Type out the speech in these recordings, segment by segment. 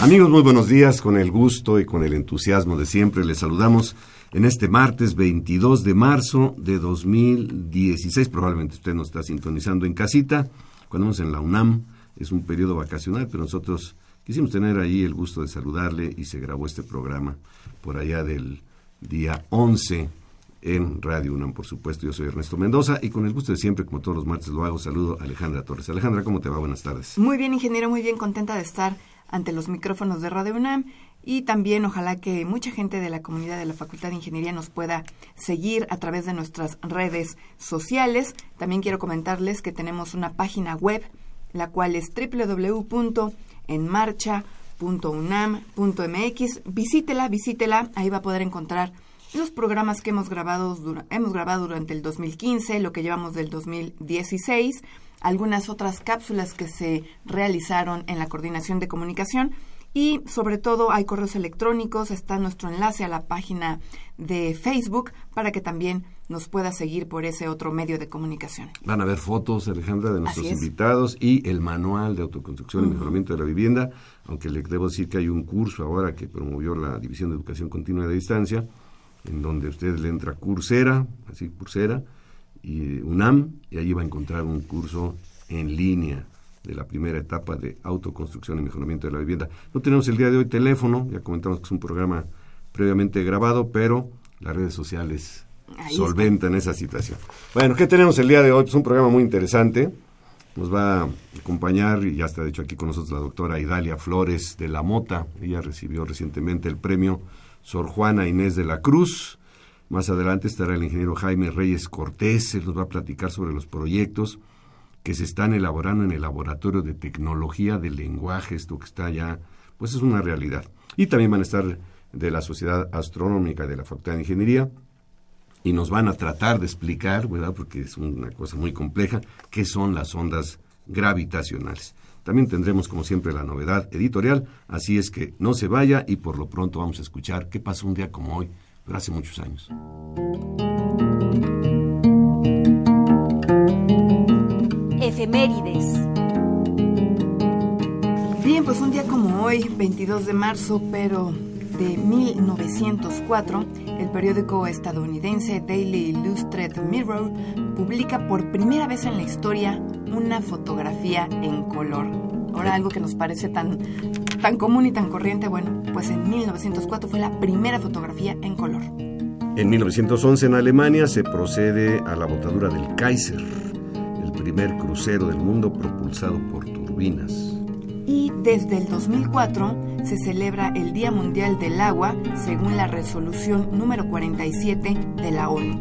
Amigos, muy buenos días. Con el gusto y con el entusiasmo de siempre les saludamos en este martes 22 de marzo de 2016. Probablemente usted nos está sintonizando en casita, cuando estamos en la UNAM. Es un periodo vacacional, pero nosotros quisimos tener ahí el gusto de saludarle y se grabó este programa por allá del día 11 en Radio UNAM, por supuesto. Yo soy Ernesto Mendoza y con el gusto de siempre, como todos los martes lo hago, saludo a Alejandra Torres. Alejandra, ¿cómo te va? Buenas tardes. Muy bien, ingeniero, muy bien, contenta de estar ante los micrófonos de Radio UNAM y también ojalá que mucha gente de la comunidad de la Facultad de Ingeniería nos pueda seguir a través de nuestras redes sociales. También quiero comentarles que tenemos una página web, la cual es www.enmarcha.unam.mx. Visítela, visítela, ahí va a poder encontrar los programas que hemos grabado, hemos grabado durante el 2015, lo que llevamos del 2016 algunas otras cápsulas que se realizaron en la coordinación de comunicación. Y sobre todo hay correos electrónicos, está nuestro enlace a la página de Facebook para que también nos pueda seguir por ese otro medio de comunicación. Van a ver fotos, Alejandra, de nuestros invitados y el manual de autoconstrucción y mejoramiento de la vivienda, aunque le debo decir que hay un curso ahora que promovió la División de Educación Continua de Distancia, en donde usted le entra Coursera, así Coursera, y UNAM y allí va a encontrar un curso en línea de la primera etapa de autoconstrucción y mejoramiento de la vivienda. No tenemos el día de hoy teléfono, ya comentamos que es un programa previamente grabado, pero las redes sociales solventan esa situación. Bueno, ¿qué tenemos el día de hoy? Es un programa muy interesante. Nos va a acompañar, y ya está de hecho aquí con nosotros la doctora Idalia Flores de la Mota. Ella recibió recientemente el premio Sor Juana Inés de la Cruz más adelante estará el ingeniero Jaime Reyes Cortés, él nos va a platicar sobre los proyectos que se están elaborando en el Laboratorio de Tecnología del Lenguaje, esto que está ya, pues es una realidad. Y también van a estar de la Sociedad Astronómica de la Facultad de Ingeniería y nos van a tratar de explicar, ¿verdad? Porque es una cosa muy compleja, qué son las ondas gravitacionales. También tendremos, como siempre, la novedad editorial, así es que no se vaya y por lo pronto vamos a escuchar qué pasa un día como hoy hace muchos años. Efemérides. Bien, pues un día como hoy, 22 de marzo, pero de 1904, el periódico estadounidense Daily Illustrated Mirror publica por primera vez en la historia una fotografía en color. Ahora algo que nos parece tan tan común y tan corriente, bueno, pues en 1904 fue la primera fotografía en color. En 1911 en Alemania se procede a la botadura del Kaiser, el primer crucero del mundo propulsado por turbinas. Y desde el 2004 se celebra el Día Mundial del Agua según la resolución número 47 de la ONU.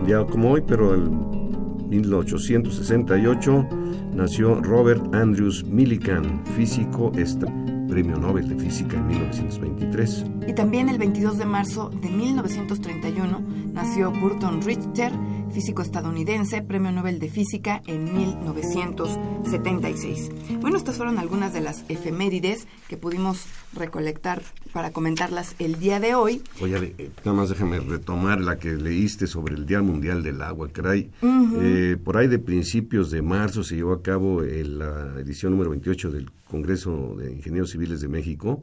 Un día como hoy, pero en 1868 nació Robert Andrews Millikan, físico estadounidense Premio Nobel de Física en 1923. Y también el 22 de marzo de 1931 nació Burton Richter, físico estadounidense, Premio Nobel de Física en 1976. Bueno, estas fueron algunas de las efemérides que pudimos recolectar para comentarlas el día de hoy. Oye, eh, nada más déjame retomar la que leíste sobre el Día Mundial del Agua, caray. Eh, por ahí de principios de marzo se llevó a cabo eh, la edición número 28 del Congreso de Ingenieros Civiles de México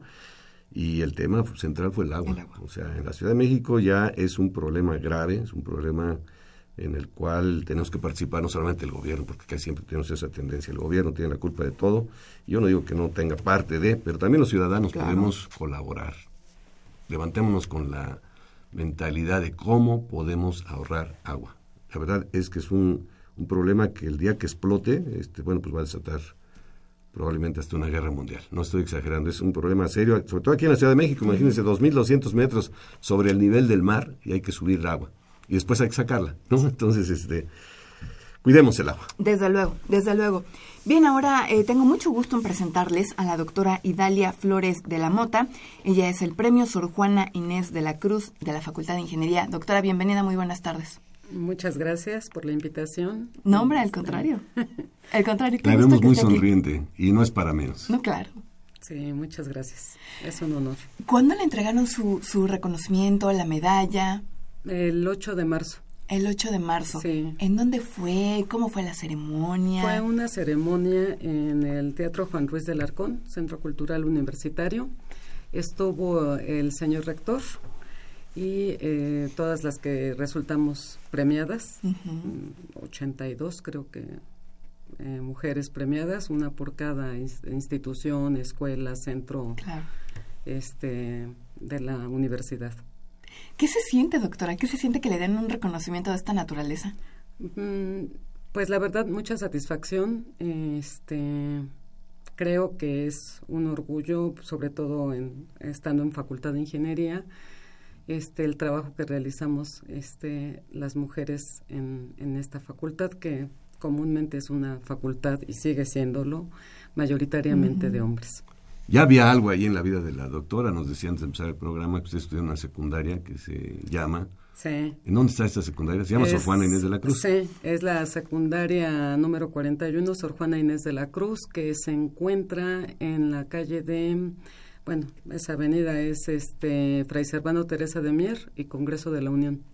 y el tema central fue el agua. el agua. O sea, en la Ciudad de México ya es un problema grave, es un problema en el cual tenemos que participar no solamente el gobierno, porque casi siempre tenemos esa tendencia, el gobierno tiene la culpa de todo, yo no digo que no tenga parte de, pero también los ciudadanos podemos colaborar. Levantémonos con la mentalidad de cómo podemos ahorrar agua. La verdad es que es un, un problema que el día que explote, este, bueno, pues va a desatar probablemente hasta una guerra mundial. No estoy exagerando, es un problema serio, sobre todo aquí en la Ciudad de México, imagínense 2.200 metros sobre el nivel del mar y hay que subir agua. Y después hay que sacarla, ¿no? Entonces, este, cuidemos el agua. Desde luego, desde luego. Bien, ahora eh, tengo mucho gusto en presentarles a la doctora Idalia Flores de la Mota. Ella es el premio Sor Juana Inés de la Cruz de la Facultad de Ingeniería. Doctora, bienvenida, muy buenas tardes. Muchas gracias por la invitación. No, hombre, al contrario. Al contrario. La vemos muy sonriente y no es para menos. No, claro. Sí, muchas gracias. Es un honor. ¿Cuándo le entregaron su, su reconocimiento, la medalla? El 8 de marzo. El 8 de marzo. Sí. ¿En dónde fue? ¿Cómo fue la ceremonia? Fue una ceremonia en el Teatro Juan Ruiz del Arcón, Centro Cultural Universitario. Estuvo el señor rector, y eh, todas las que resultamos premiadas, 82 mm, creo que eh, mujeres premiadas, una por cada institución, escuela, centro este, de la universidad. ¿Qué se siente, doctora? ¿Qué se siente que le den un reconocimiento de esta naturaleza? Mm, pues la verdad, mucha satisfacción. Este, creo que es un orgullo, sobre todo en, estando en Facultad de Ingeniería, este el trabajo que realizamos este las mujeres en, en esta facultad que comúnmente es una facultad y sigue siéndolo mayoritariamente de hombres. Ya había algo ahí en la vida de la doctora, nos decía antes de empezar el programa que usted estudió en una secundaria que se llama... Sí. ¿En dónde está esta secundaria? Se llama Sor Juana Inés de la Cruz. Sí, es la secundaria número 41, Sor Juana Inés de la Cruz, que se encuentra en la calle de bueno, esa avenida es este Fray Servando Teresa de Mier y Congreso de la Unión.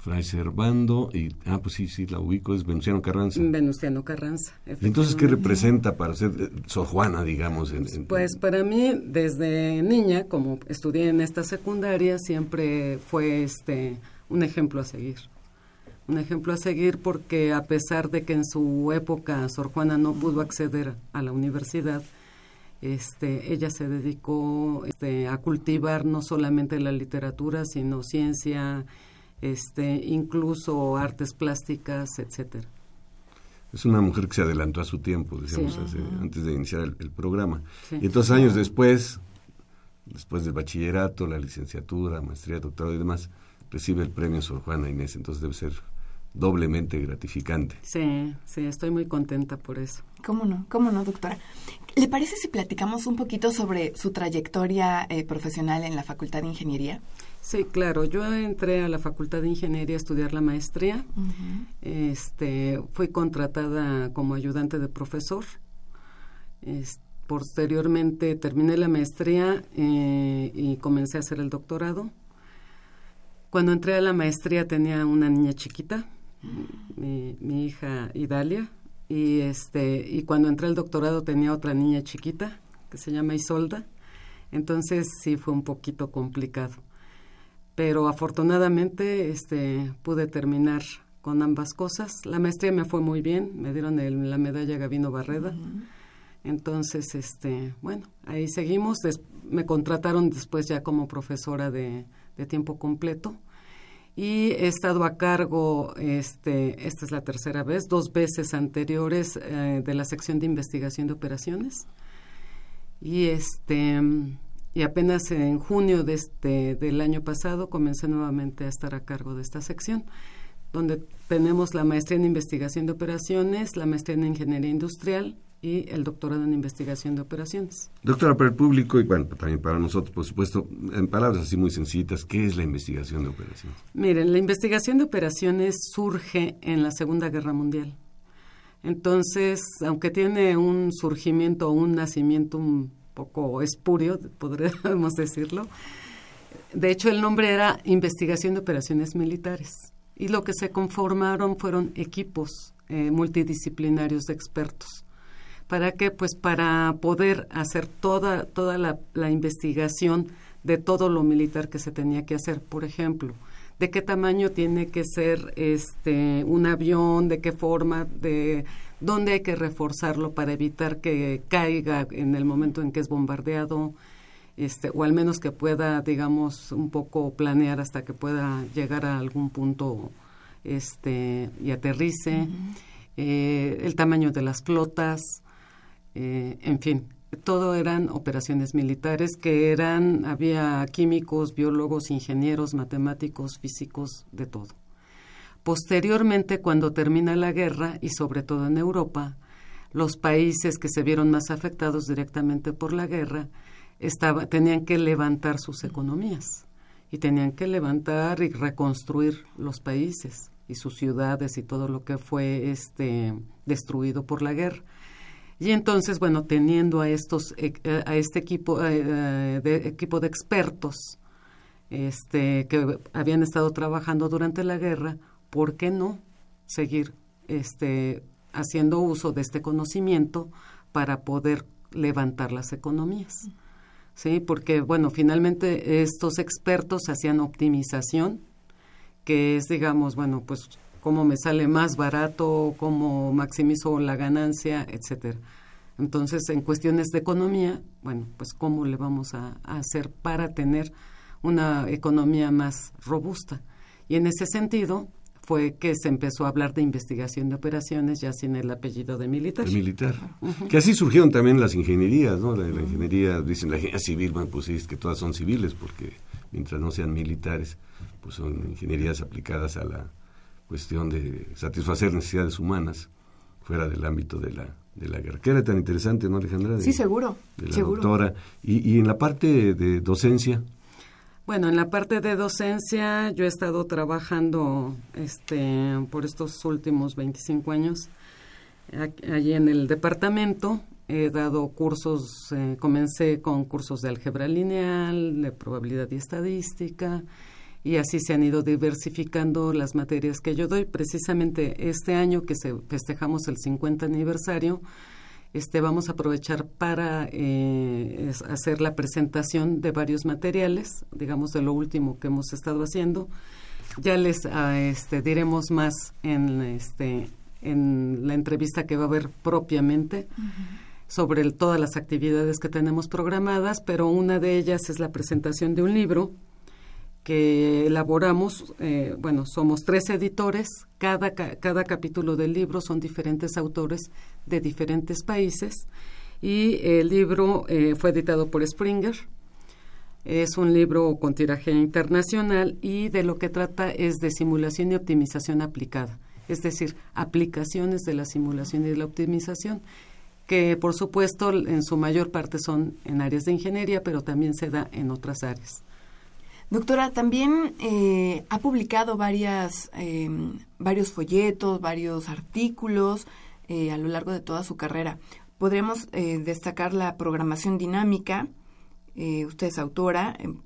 Fray Servando y, ah, pues sí, sí, la ubico, es Venustiano Carranza. Venustiano Carranza. Entonces, ¿qué representa para ser eh, Sor Juana, digamos? pues para mí, desde niña, como estudié en esta secundaria, siempre fue este un ejemplo a seguir. Un ejemplo a seguir porque a pesar de que en su época Sor Juana no pudo acceder a la universidad, este, ella se dedicó este, a cultivar no solamente la literatura, sino ciencia, este, incluso artes plásticas, etcétera. Es una mujer que se adelantó a su tiempo, decíamos antes de iniciar el, programa. Y entonces años después, después del bachillerato, la licenciatura, maestría, doctorado y demás, recibe el premio Sor Juana Inés. Entonces debe ser doblemente gratificante. Sí, sí, estoy muy contenta por eso. ¿Cómo no? ¿Cómo no, doctora? ¿Le parece si platicamos un poquito sobre su trayectoria eh, profesional en la Facultad de Ingeniería? Sí, claro. Yo entré a la Facultad de Ingeniería a estudiar la maestría. este, fui contratada como ayudante de profesor. posteriormente terminé la maestría eh, y comencé a hacer el doctorado. Cuando entré a la maestría tenía una niña chiquita, mi, mi hija Idalia, y este y cuando entré al doctorado tenía otra niña chiquita que se llama Isolda entonces sí fue un poquito complicado pero afortunadamente este pude terminar con ambas cosas. La maestría me fue muy bien me dieron la medalla Gavino Barreda. Entonces este bueno ahí seguimos. Me contrataron después ya como profesora de tiempo completo. Y he estado a cargo, este, esta es la tercera vez, dos veces anteriores eh, de la sección de investigación de operaciones. Y este y apenas en junio de este, del año pasado comencé nuevamente a estar a cargo de esta sección, donde tenemos la maestría en investigación de operaciones, la maestría en ingeniería industrial y el doctorado en investigación de operaciones. Doctora, para el público y bueno, también para nosotros, por supuesto, en palabras así muy sencillitas, ¿qué es la investigación de operaciones? Miren, la investigación de operaciones surge en la Segunda Guerra Mundial. Entonces, aunque tiene un surgimiento o un nacimiento un poco espurio, podríamos decirlo, de hecho el nombre era Investigación de Operaciones Militares. Y lo que se conformaron fueron equipos eh, multidisciplinarios de expertos ¿Para qué? Pues para poder hacer toda, toda la, investigación de todo lo militar que se tenía que hacer. Por ejemplo, de qué tamaño tiene que ser este un avión, de qué forma, de dónde hay que reforzarlo para evitar que caiga en el momento en que es bombardeado, este, o al menos que pueda, digamos, un poco planear hasta que pueda llegar a algún punto este, y aterrice, eh, el tamaño de las flotas, eh, en fin, todo eran operaciones militares que eran, había químicos, biólogos, ingenieros, matemáticos, físicos, de todo. Posteriormente, cuando termina la guerra, y sobre todo en Europa, los países que se vieron más afectados directamente por la guerra tenían que levantar sus economías y tenían que levantar y reconstruir los países y sus ciudades y todo lo que fue este destruido por la guerra. Y entonces, bueno, teniendo a estos eh, a este equipo eh, eh, de equipo de expertos este que habían estado trabajando durante la guerra, ¿por qué no seguir este haciendo uso de este conocimiento para poder levantar las economías? ¿sí? Porque, bueno, finalmente estos expertos hacían optimización, que es, digamos, bueno, pues cómo me sale más barato, cómo maximizo la ganancia, etcétera. Entonces, en cuestiones de economía, bueno, pues cómo le vamos a, hacer para tener una economía más robusta. Y en ese sentido, fue que se empezó a hablar de investigación de operaciones ya sin el apellido de militar. militar. Que así surgieron también las ingenierías, ¿no? La, ingeniería, dicen la ingeniería civil, bueno, pues es que todas son civiles, porque mientras no sean militares, pues son ingenierías aplicadas a la cuestión de satisfacer necesidades humanas fuera del ámbito de la, de la guerra. Que era tan interesante, ¿no, Alejandra? sí, seguro. De la seguro. doctora. Y, y en la parte de docencia, bueno, en la parte de docencia yo he estado trabajando este, por estos últimos 25 años allí en el departamento. He dado cursos, eh, comencé con cursos de álgebra lineal, de probabilidad y estadística, y así se han ido diversificando las materias que yo doy. Precisamente este año que se festejamos el 50 aniversario, este, vamos a aprovechar para eh, hacer la presentación de varios materiales, digamos de lo último que hemos estado haciendo. Ya les ah, este, diremos más en, este, en la entrevista que va a haber propiamente sobre todas las actividades que tenemos programadas, pero una de ellas es la presentación de un libro que elaboramos, eh, bueno, somos tres editores, cada, cada capítulo del libro son diferentes autores de diferentes países y el libro eh, fue editado por Springer. Es un libro con tiraje internacional y de lo que trata es de simulación y optimización aplicada, es decir, aplicaciones de la simulación y de la optimización, que por supuesto en su mayor parte son en áreas de ingeniería, pero también se da en otras áreas. Doctora, también eh, ha publicado varias, em, varios folletos, varios artículos eh, a lo largo de toda su carrera. Podríamos eh, destacar la programación dinámica. usted es autora. Em,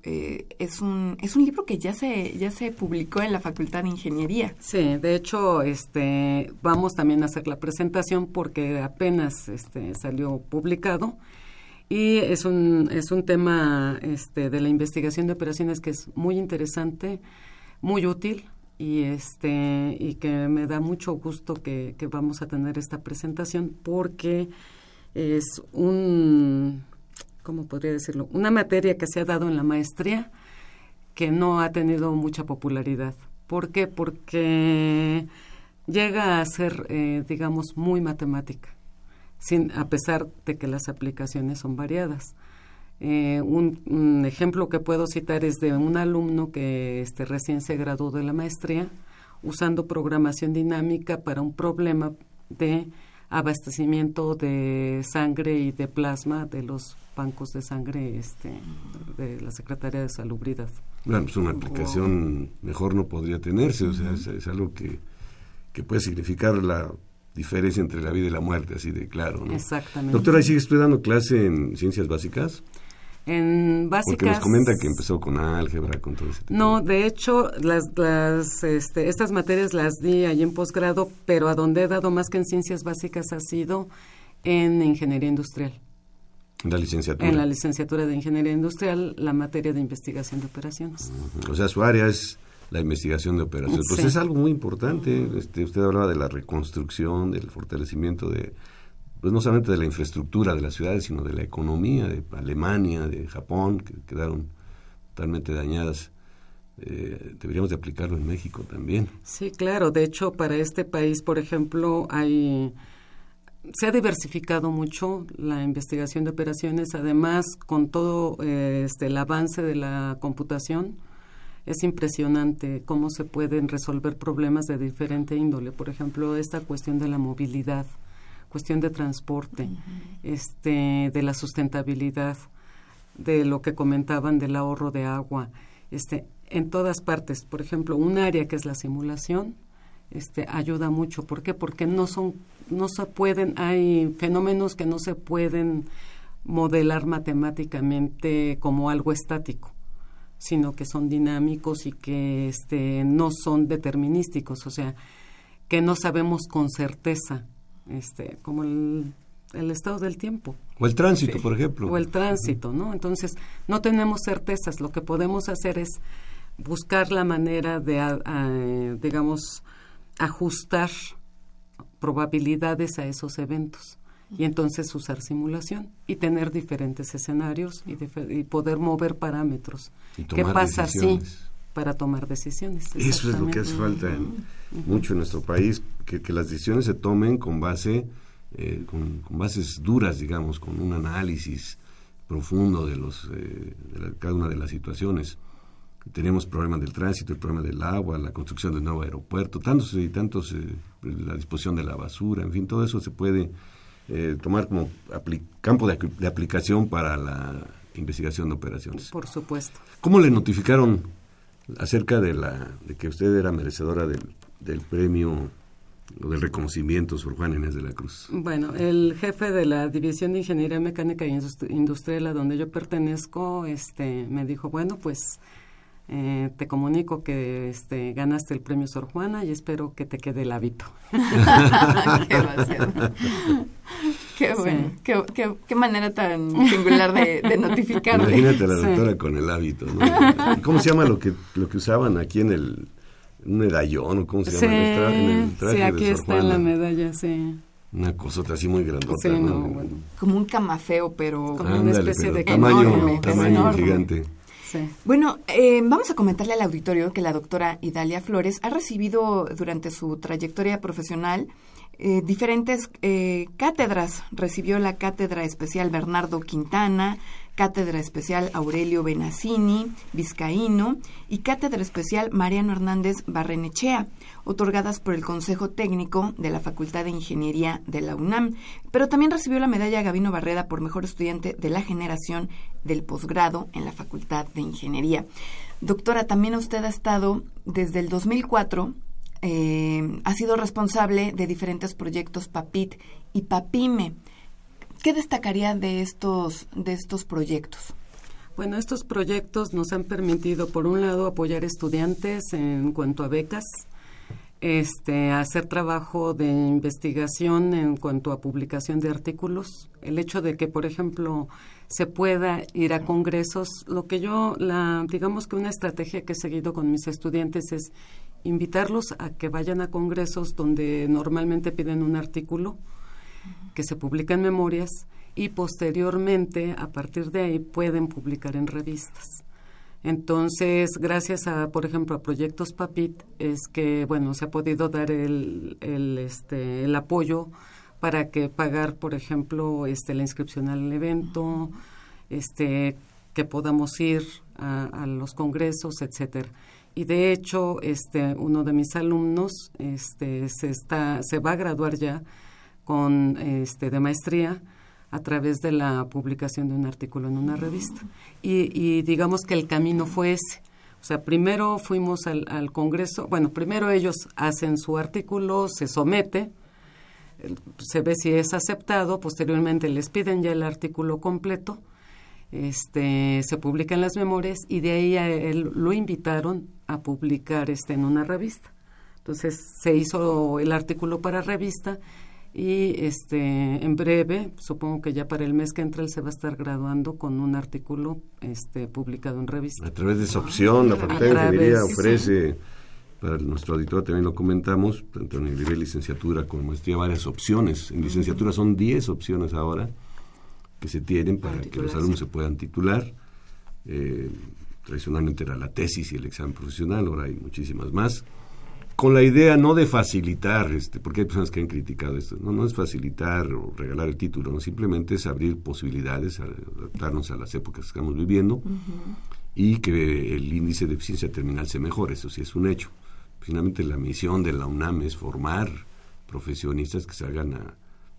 es un es un libro que ya se ya se publicó en la Facultad de Ingeniería. Sí, de hecho, este vamos también a hacer la presentación porque apenas este salió publicado y es un, es un tema este, de la investigación de operaciones que es muy interesante, muy útil y, este, y que me da mucho gusto que, que vamos a tener esta presentación porque es un, ¿cómo podría decirlo? Una materia que se ha dado en la maestría que no ha tenido mucha popularidad. ¿Por qué? Porque llega a ser, eh, digamos, muy matemática sin, a pesar de que las aplicaciones son variadas. Eh, un, ejemplo que puedo citar es de un alumno que este, recién se graduó de la maestría usando programación dinámica para un problema de abastecimiento de sangre y de plasma de los bancos de sangre este, de la Secretaría de Salubridad. Bueno, pues una aplicación mejor no podría tenerse, o sea, es, algo que, que puede significar la diferencia entre la vida y la muerte, así de claro. ¿no? Exactamente. Doctora, ¿y sigue estudiando clase en ciencias básicas? En básicas. Porque nos comenta que empezó con álgebra, con todo ese tipo. No, de hecho, las, las, este, estas materias las di allí en posgrado, pero a donde he dado más que en ciencias básicas ha sido en ingeniería industrial. En la licenciatura. En la licenciatura de ingeniería industrial, la materia de investigación de operaciones. O sea, su área es la investigación de operaciones. Pues es algo muy importante. Este, usted hablaba de la reconstrucción, del fortalecimiento de pues no solamente de la infraestructura de las ciudades, sino de la economía de Alemania, de Japón, que quedaron totalmente dañadas. Eh, deberíamos de aplicarlo en México también. Sí, claro. De hecho, para este país, por ejemplo, hay se ha diversificado mucho la investigación de operaciones. Además, con todo eh, este, el avance de la computación, es impresionante cómo se pueden resolver problemas de diferente índole. Por ejemplo, esta cuestión de la movilidad cuestión de transporte, este, de la sustentabilidad, de lo que comentaban del ahorro de agua, este, en todas partes. Por ejemplo, un área que es la simulación, este, ayuda mucho. ¿Por qué? Porque no son, no se pueden, hay fenómenos que no se pueden modelar matemáticamente como algo estático sino que son dinámicos y que este, no son determinísticos, o sea, que no sabemos con certeza este, como el, estado del tiempo. O el tránsito, por ejemplo. O el tránsito, ¿no? Entonces, no tenemos certezas. Lo que podemos hacer es buscar la manera de, digamos, ajustar probabilidades a esos eventos y entonces usar simulación y tener diferentes escenarios y, poder mover parámetros. ¿Qué pasa si para tomar decisiones? Eso es lo que hace falta mucho en nuestro país, que, las decisiones se tomen con base, eh, con, bases duras, digamos, con un análisis profundo de los eh, de cada una de las situaciones. Tenemos problemas del tránsito, el problema del agua, la construcción del nuevo aeropuerto, tantos y tantos, eh, la disposición de la basura, en fin, todo eso se puede tomar como campo de, de, aplicación para la investigación de operaciones. Por supuesto. ¿Cómo le notificaron acerca de, la, de que usted era merecedora del, del premio o del reconocimiento Sor Juan Inés de la Cruz? Bueno, el jefe de la División de Ingeniería Mecánica y Industrial a donde yo pertenezco este, me dijo, bueno, pues eh, te comunico que este, ganaste el premio Sor Juana y espero que te quede el hábito. qué bueno, qué, qué, manera tan singular de, de notificarle. Imagínate a la doctora con el hábito. ¿no? ¿Cómo se llama lo que, lo que usaban aquí en el un medallón o cómo se llama en el, traje, sí, aquí está la medalla, sí. Una cosota así muy grandota. Sí, no, bueno. Como un camafeo, pero como una especie de tamaño, enorme, tamaño gigante. Bueno, eh, vamos a comentarle al auditorio que la doctora Idalia Flores ha recibido durante su trayectoria profesional eh, diferentes eh, cátedras. Recibió la cátedra especial Bernardo Quintana, Cátedra Especial Aurelio Benazzini, Vizcaíno y Cátedra Especial Mariano Hernández Barrenechea, otorgadas por el Consejo Técnico de la Facultad de Ingeniería de la UNAM, pero también recibió la medalla Gavino Barreda por mejor estudiante de la generación del posgrado en la Facultad de Ingeniería. Doctora, también usted ha estado desde el 2004 eh, ha sido responsable de diferentes proyectos PAPIT y PAPIME. ¿Qué destacaría de estos, de estos proyectos? Bueno, estos proyectos nos han permitido, por un lado, apoyar estudiantes en cuanto a becas, este, hacer trabajo de investigación en cuanto a publicación de artículos. El hecho de que, por ejemplo, se pueda ir a congresos, lo que yo, la, digamos que una estrategia que he seguido con mis estudiantes es invitarlos a que vayan a congresos donde normalmente piden un artículo que se publica en memorias y posteriormente, a partir de ahí, pueden publicar en revistas. Entonces, gracias a, por ejemplo, a proyectos PAPIT, es que, bueno, se ha podido dar el, el, este, el apoyo para que pagar, por ejemplo, este, la inscripción al evento, este, que podamos ir a, a los congresos, etcétera y de hecho este uno de mis alumnos este se está se va a graduar ya con este de maestría a través de la publicación de un artículo en una revista. Y, digamos que el camino fue ese. O sea, primero fuimos al, Congreso, bueno, primero ellos hacen su artículo, se somete, se ve si es aceptado, posteriormente les piden ya el artículo completo, este, se publica en las memorias y de ahí a él lo invitaron a publicar este, en una revista. Entonces se hizo el artículo para revista y este en breve, supongo que ya para el mes que entra él se va a estar graduando con un artículo este publicado en revista. A través de esa opción, la Facultad de Ingeniería ofrece para nuestro auditor también lo comentamos, tanto en el nivel licenciatura como maestría, varias opciones. En licenciatura son 10 opciones ahora que se tienen para que los alumnos se puedan titular. Eh, tradicionalmente era la tesis y el examen profesional, ahora hay muchísimas más. Con la idea no de facilitar, este, porque hay personas que han criticado esto, no, no es facilitar o regalar el título, no, simplemente es abrir posibilidades, adaptarnos a las épocas que estamos viviendo y que el índice de eficiencia terminal se mejore, eso sí es un hecho. Finalmente la misión de la UNAM es formar profesionistas que salgan a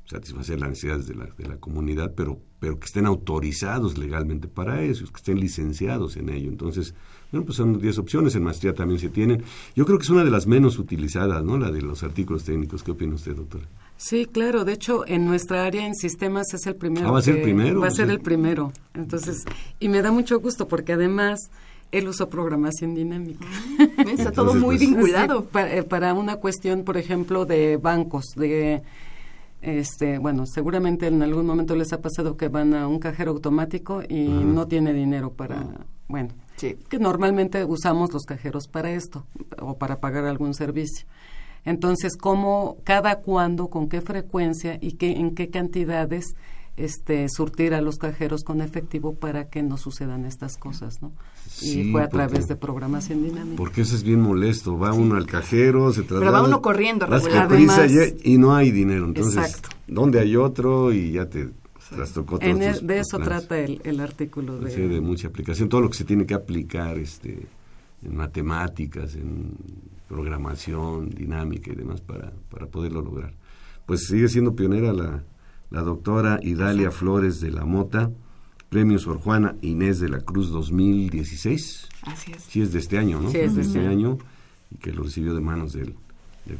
satisfacer las necesidades de la, de la comunidad, pero, pero que estén autorizados legalmente para eso, que estén licenciados en ello. Entonces, bueno, pues son 10 opciones, en maestría también se tienen. Yo creo que es una de las menos utilizadas, ¿no? La de los artículos técnicos. ¿Qué opina usted, doctor? Sí, claro. De hecho, en nuestra área en sistemas es el primero. Ah, va a ser el primero. Va a ser el primero. Entonces, y me da mucho gusto porque además él usó programación dinámica. Está todo muy pues, vinculado. para, para, una cuestión, por ejemplo, de bancos, de este, bueno, seguramente en algún momento les ha pasado que van a un cajero automático y no tiene dinero para, bueno, que normalmente usamos los cajeros para esto o para pagar algún servicio. Entonces, ¿cómo, cada cuándo, con qué frecuencia y qué, en qué cantidades este, surtir a los cajeros con efectivo para que no sucedan estas cosas, ¿no? Y fue a través de programación dinámica. Porque eso es bien molesto, va uno al cajero, se traslada. Pero va uno corriendo, regularmente. y, no hay dinero, entonces, ¿dónde hay otro? Y ya te trastocó todo. de eso trata el, el artículo. De, de mucha aplicación, todo lo que se tiene que aplicar este, en matemáticas, en programación dinámica y demás para, para poderlo lograr. Pues sigue siendo pionera la, la doctora Idalia Flores de la Mota, Premio Sor Juana Inés de la Cruz 2016. Así es. Sí, es de este año, ¿no? Sí, es de este año, y que lo recibió de manos del,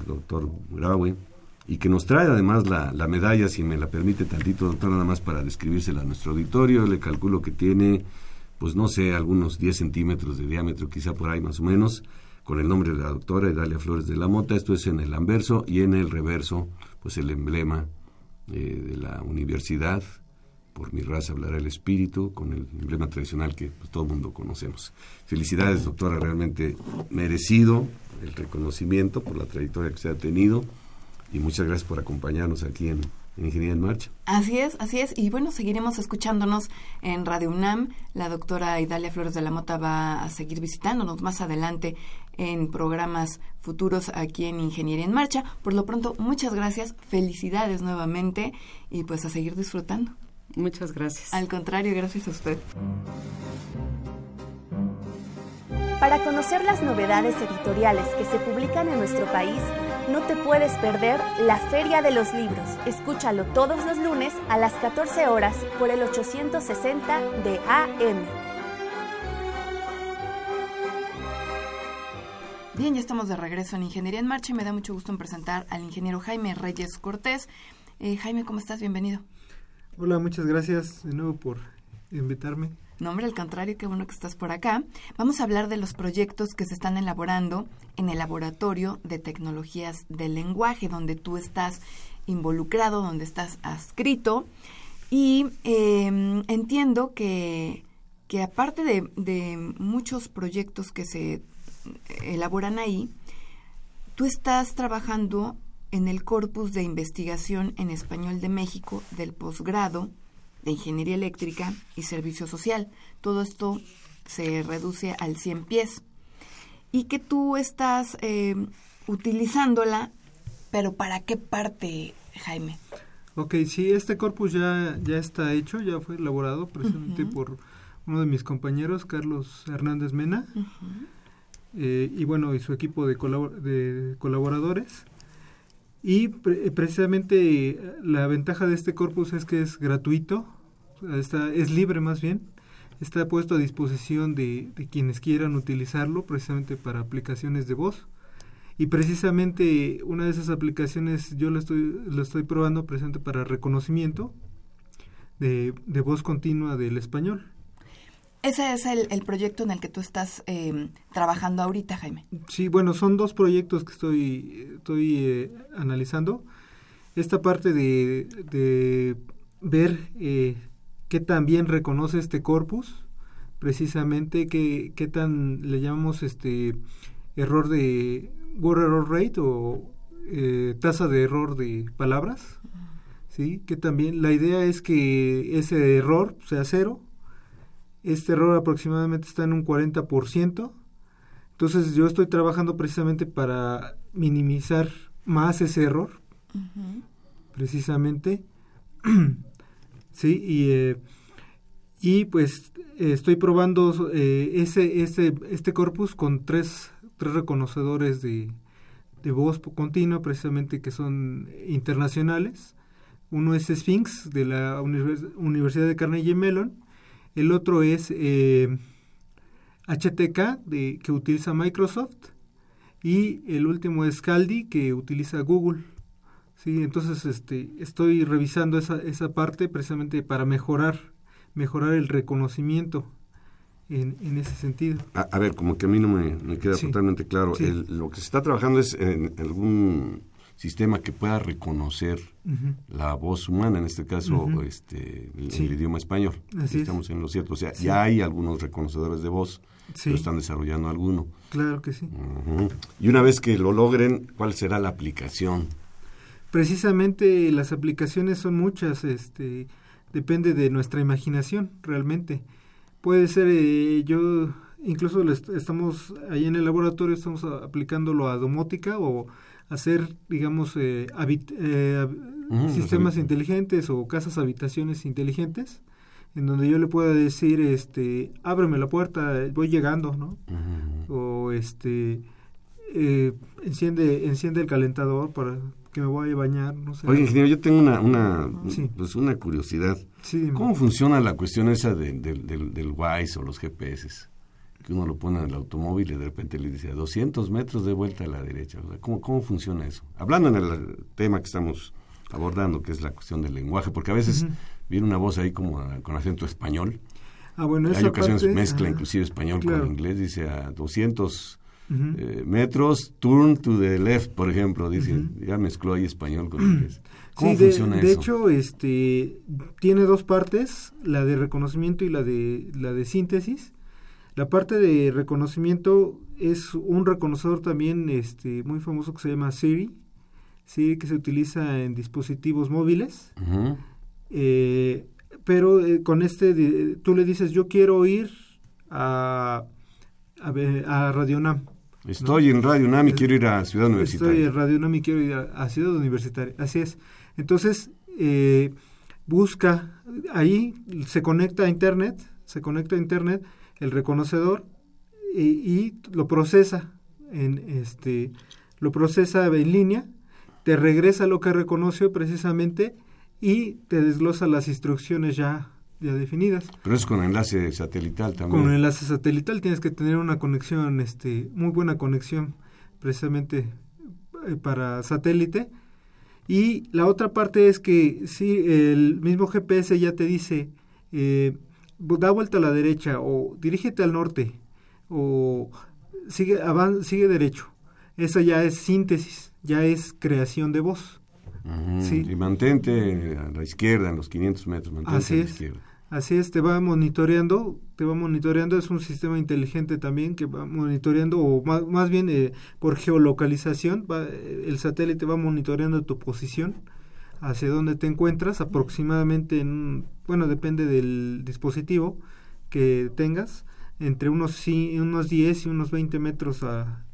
doctor Graue, y que nos trae además la, la, medalla, si me la permite tantito, doctor, nada más para describírsela a nuestro auditorio. Le calculo que tiene, pues no sé, algunos 10 centímetros de diámetro, quizá por ahí más o menos, con el nombre de la doctora Idalia Flores de la Mota. Esto es en el anverso y en el reverso, pues el emblema eh, de la universidad, por mi raza hablará el espíritu, con el emblema tradicional que pues, todo el mundo conocemos. Felicidades, doctora, realmente merecido el reconocimiento por la trayectoria que se ha tenido y muchas gracias por acompañarnos aquí en, Ingeniería en Marcha. Así es, así es. Y bueno, seguiremos escuchándonos en Radio UNAM. La doctora Idalia Flores de la Mota va a seguir visitándonos más adelante en programas futuros aquí en Ingeniería en Marcha. Por lo pronto, muchas gracias, felicidades nuevamente y pues a seguir disfrutando. Muchas gracias. Al contrario, gracias a usted. Para conocer las novedades editoriales que se publican en nuestro país, no te puedes perder la Feria de los Libros. Escúchalo todos los lunes a las 14 horas por el 860 de AM. Bien, ya estamos de regreso en Ingeniería en Marcha y me da mucho gusto en presentar al ingeniero Jaime Reyes Cortés. Eh, Jaime, ¿cómo estás? Bienvenido. Hola, muchas gracias de nuevo por invitarme. No, hombre, al contrario, qué bueno que estás por acá. Vamos a hablar de los proyectos que se están elaborando en el Laboratorio de Tecnologías del Lenguaje, donde tú estás involucrado, donde estás adscrito. Y em, entiendo que, que aparte de, de muchos proyectos que se elaboran ahí, tú estás trabajando en el corpus de investigación en español de México del posgrado de Ingeniería Eléctrica y Servicio Social. Todo esto se reduce al 100 pies. Y que tú estás eh, utilizándola, pero ¿para qué parte, Jaime? Ok, sí, este corpus ya, ya está hecho, ya fue elaborado precisamente por uno de mis compañeros, Carlos Hernández Mena, eh, y bueno, y su equipo de, de colaboradores. Y precisamente la ventaja de este corpus es que es gratuito, está, es libre más bien, está puesto a disposición de, quienes quieran utilizarlo precisamente para aplicaciones de voz. Y precisamente una de esas aplicaciones yo lo estoy, lo estoy probando precisamente para reconocimiento de, de voz continua del español. Ese es el, proyecto en el que tú estás em, trabajando ahorita, Jaime. Sí, bueno, son dos proyectos que estoy, estoy eh, analizando. Esta parte de, de ver eh, qué tan bien reconoce este corpus, precisamente qué, qué tan le llamamos este error de word error rate o eh, tasa de error de palabras, ¿sí? Que también la idea es que ese error sea cero. Este error aproximadamente está en un 40%. Entonces yo estoy trabajando precisamente para minimizar más ese error, precisamente. sí, y, eh, y pues estoy probando eh, ese, ese, este corpus con tres, tres reconocedores de, de voz continua, precisamente que son internacionales. Uno es Sphinx de la Universidad de Carnegie Mellon, el otro es eh, HTK de, que utiliza Microsoft y el último es Caldi que utiliza Google. Sí, entonces este, estoy revisando esa, esa parte precisamente para mejorar, mejorar el reconocimiento en, en ese sentido. A, ver, como que a mí no me, queda totalmente claro. lo que se está trabajando es en algún sistema que pueda reconocer la voz humana, en este caso este, el, idioma español. Estamos en lo cierto. O sea, ya hay algunos reconocedores de voz, pero están desarrollando alguno. Claro que sí. Y una vez que lo logren, ¿cuál será la aplicación? Precisamente las aplicaciones son muchas, este, depende de nuestra imaginación, realmente. Puede ser, eh, yo incluso estamos ahí en el laboratorio, estamos aplicándolo a domótica o hacer, digamos, eh, eh sistemas inteligentes o casas habitaciones inteligentes, en donde yo le pueda decir, este, ábreme la puerta, voy llegando, ¿no? O este, eh, enciende, enciende el calentador para que me voy a bañar, no sé. Oye, ingeniero, yo tengo una, una, pues una curiosidad. ¿Cómo funciona la cuestión esa de, del, del WISE o los GPS? Que uno lo pone en el automóvil y de repente le dice a 200 metros de vuelta a la derecha. ¿cómo, ¿Cómo funciona eso? Hablando en el tema que estamos abordando, que es la cuestión del lenguaje, porque a veces viene una voz ahí como con acento español. Ah, bueno, Hay ocasiones mezcla inclusive español con inglés, dice a 200 eh, metros, turn to the left, por ejemplo, dicen, ya mezcló ahí español con inglés. ¿Cómo funciona de, eso? De hecho, este, tiene dos partes, la de reconocimiento y la de, la de síntesis. La parte de reconocimiento es un reconocedor también este, muy famoso que se llama Siri, Siri que se utiliza en dispositivos móviles. Eh, pero eh, con este, tú le dices, yo quiero ir a, a, a Radio Nam Estoy en Radio UNAM y quiero ir a Ciudad Universitaria. Estoy en Radio UNAM y quiero ir a, Ciudad Universitaria. Así es. Entonces, eh, busca, ahí se conecta a Internet, se conecta a Internet el reconocedor y, lo procesa en este lo procesa en línea, te regresa lo que reconoció precisamente y te desglosa las instrucciones ya ya definidas. Pero es con enlace satelital también. Con enlace satelital tienes que tener una conexión, este, muy buena conexión, precisamente eh, para satélite. Y la otra parte es que si el mismo GPS ya te dice, eh, da vuelta a la derecha o dirígete al norte o sigue, sigue derecho. Eso ya es síntesis, ya es creación de voz. Y mantente a la izquierda, en los 500 metros, mantente Así a la es. izquierda. Así es, te va monitoreando, te va monitoreando, es un sistema inteligente también que va monitoreando, o más, bien eh, por geolocalización, va, eh, el satélite va monitoreando tu posición, hacia dónde te encuentras, aproximadamente, en, bueno, depende del dispositivo que tengas, entre unos, unos 10 y unos 20 metros a,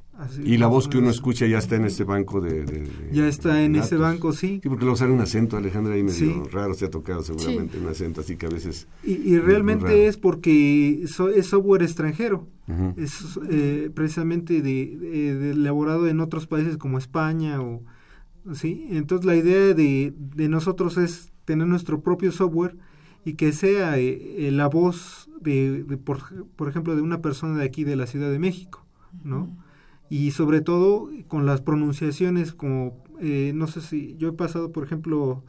y la voz que uno escucha ya está en ese banco de... ya está en ese banco, sí. Sí, porque luego sale un acento, Alejandra, ahí medio raro, se ha tocado seguramente un acento, así que a veces... Y, realmente es porque es software extranjero, es eh, precisamente de, elaborado en otros países como España o... ¿sí? Entonces la idea de, de nosotros es tener nuestro propio software y que sea eh, la voz de, por, por, ejemplo, de una persona de aquí de la Ciudad de México, ¿no? y sobre todo con las pronunciaciones como eh, no sé si yo he pasado por ejemplo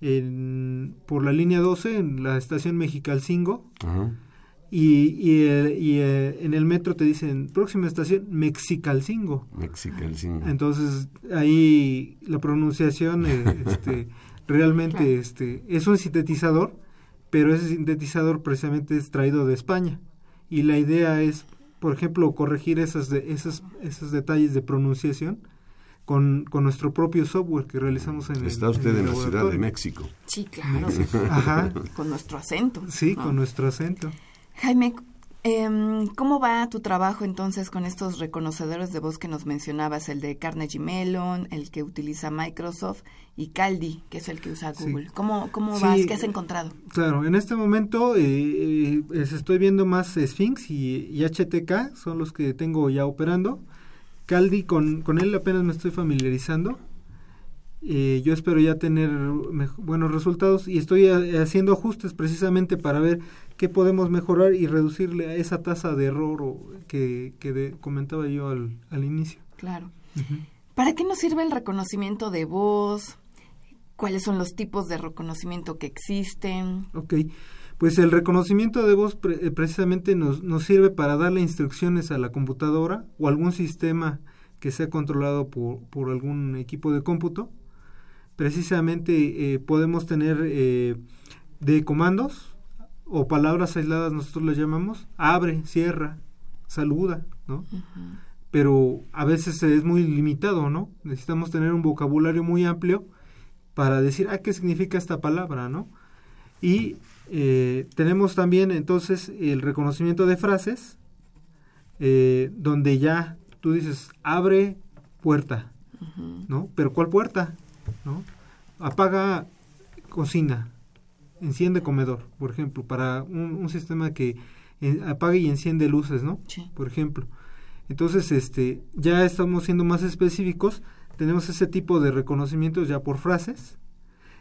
en, por la línea 12 en la estación Mexicalcingo y, y, eh, y eh, en el metro te dicen próxima estación Mexicalcingo Mexicalcingo entonces ahí la pronunciación este, realmente este es un sintetizador pero ese sintetizador precisamente es traído de España y la idea es por ejemplo, corregir esas de, esos, esos detalles de pronunciación con, con nuestro propio software que realizamos en Está el usted en, la. Ciudad de México. Sí, claro. Ajá. Con nuestro acento. Sí, ¿no? con nuestro acento. Jaime, em, ¿cómo va tu trabajo entonces con estos reconocedores de voz que nos mencionabas? El de Carnegie Mellon, el que utiliza Microsoft y Caldi, que es el que usa Sí. Google. ¿Cómo, cómo Sí. vas? ¿Qué has encontrado? Claro, en este momento eh, eh, es- estoy viendo más Sphinx y, y HTK, son los que tengo ya operando. Caldi, con, con él apenas me estoy familiarizando. Eh, yo espero ya tener buenos resultados y estoy eh, haciendo ajustes precisamente para ver qué podemos mejorar y reducirle a esa tasa de error o- que, que de- comentaba yo al, al inicio. Claro. ¿Para qué nos sirve el reconocimiento de voz? ¿Cuáles son los tipos de reconocimiento que existen? Ok, pues el reconocimiento de voz pre- eh, precisamente nos, nos sirve para darle instrucciones a la computadora o algún sistema que sea controlado por, por algún equipo de cómputo. Precisamente eh, podemos tener eh, de comandos o palabras aisladas, nosotros las llamamos, abre, cierra, saluda, ¿no? Pero a veces es muy limitado, ¿no? Necesitamos tener un vocabulario muy amplio para decir, ah, ¿qué significa esta palabra, no? Y eh, tenemos también entonces el reconocimiento de frases, eh, donde ya tú dices, abre puerta, ¿no? Pero ¿cuál puerta? ¿No? Apaga cocina, enciende comedor, por ejemplo, para un, un sistema que eh, apague y enciende luces, ¿no? Sí. Por ejemplo. Entonces, este, ya estamos siendo más específicos, tenemos ese tipo de reconocimientos ya por frases,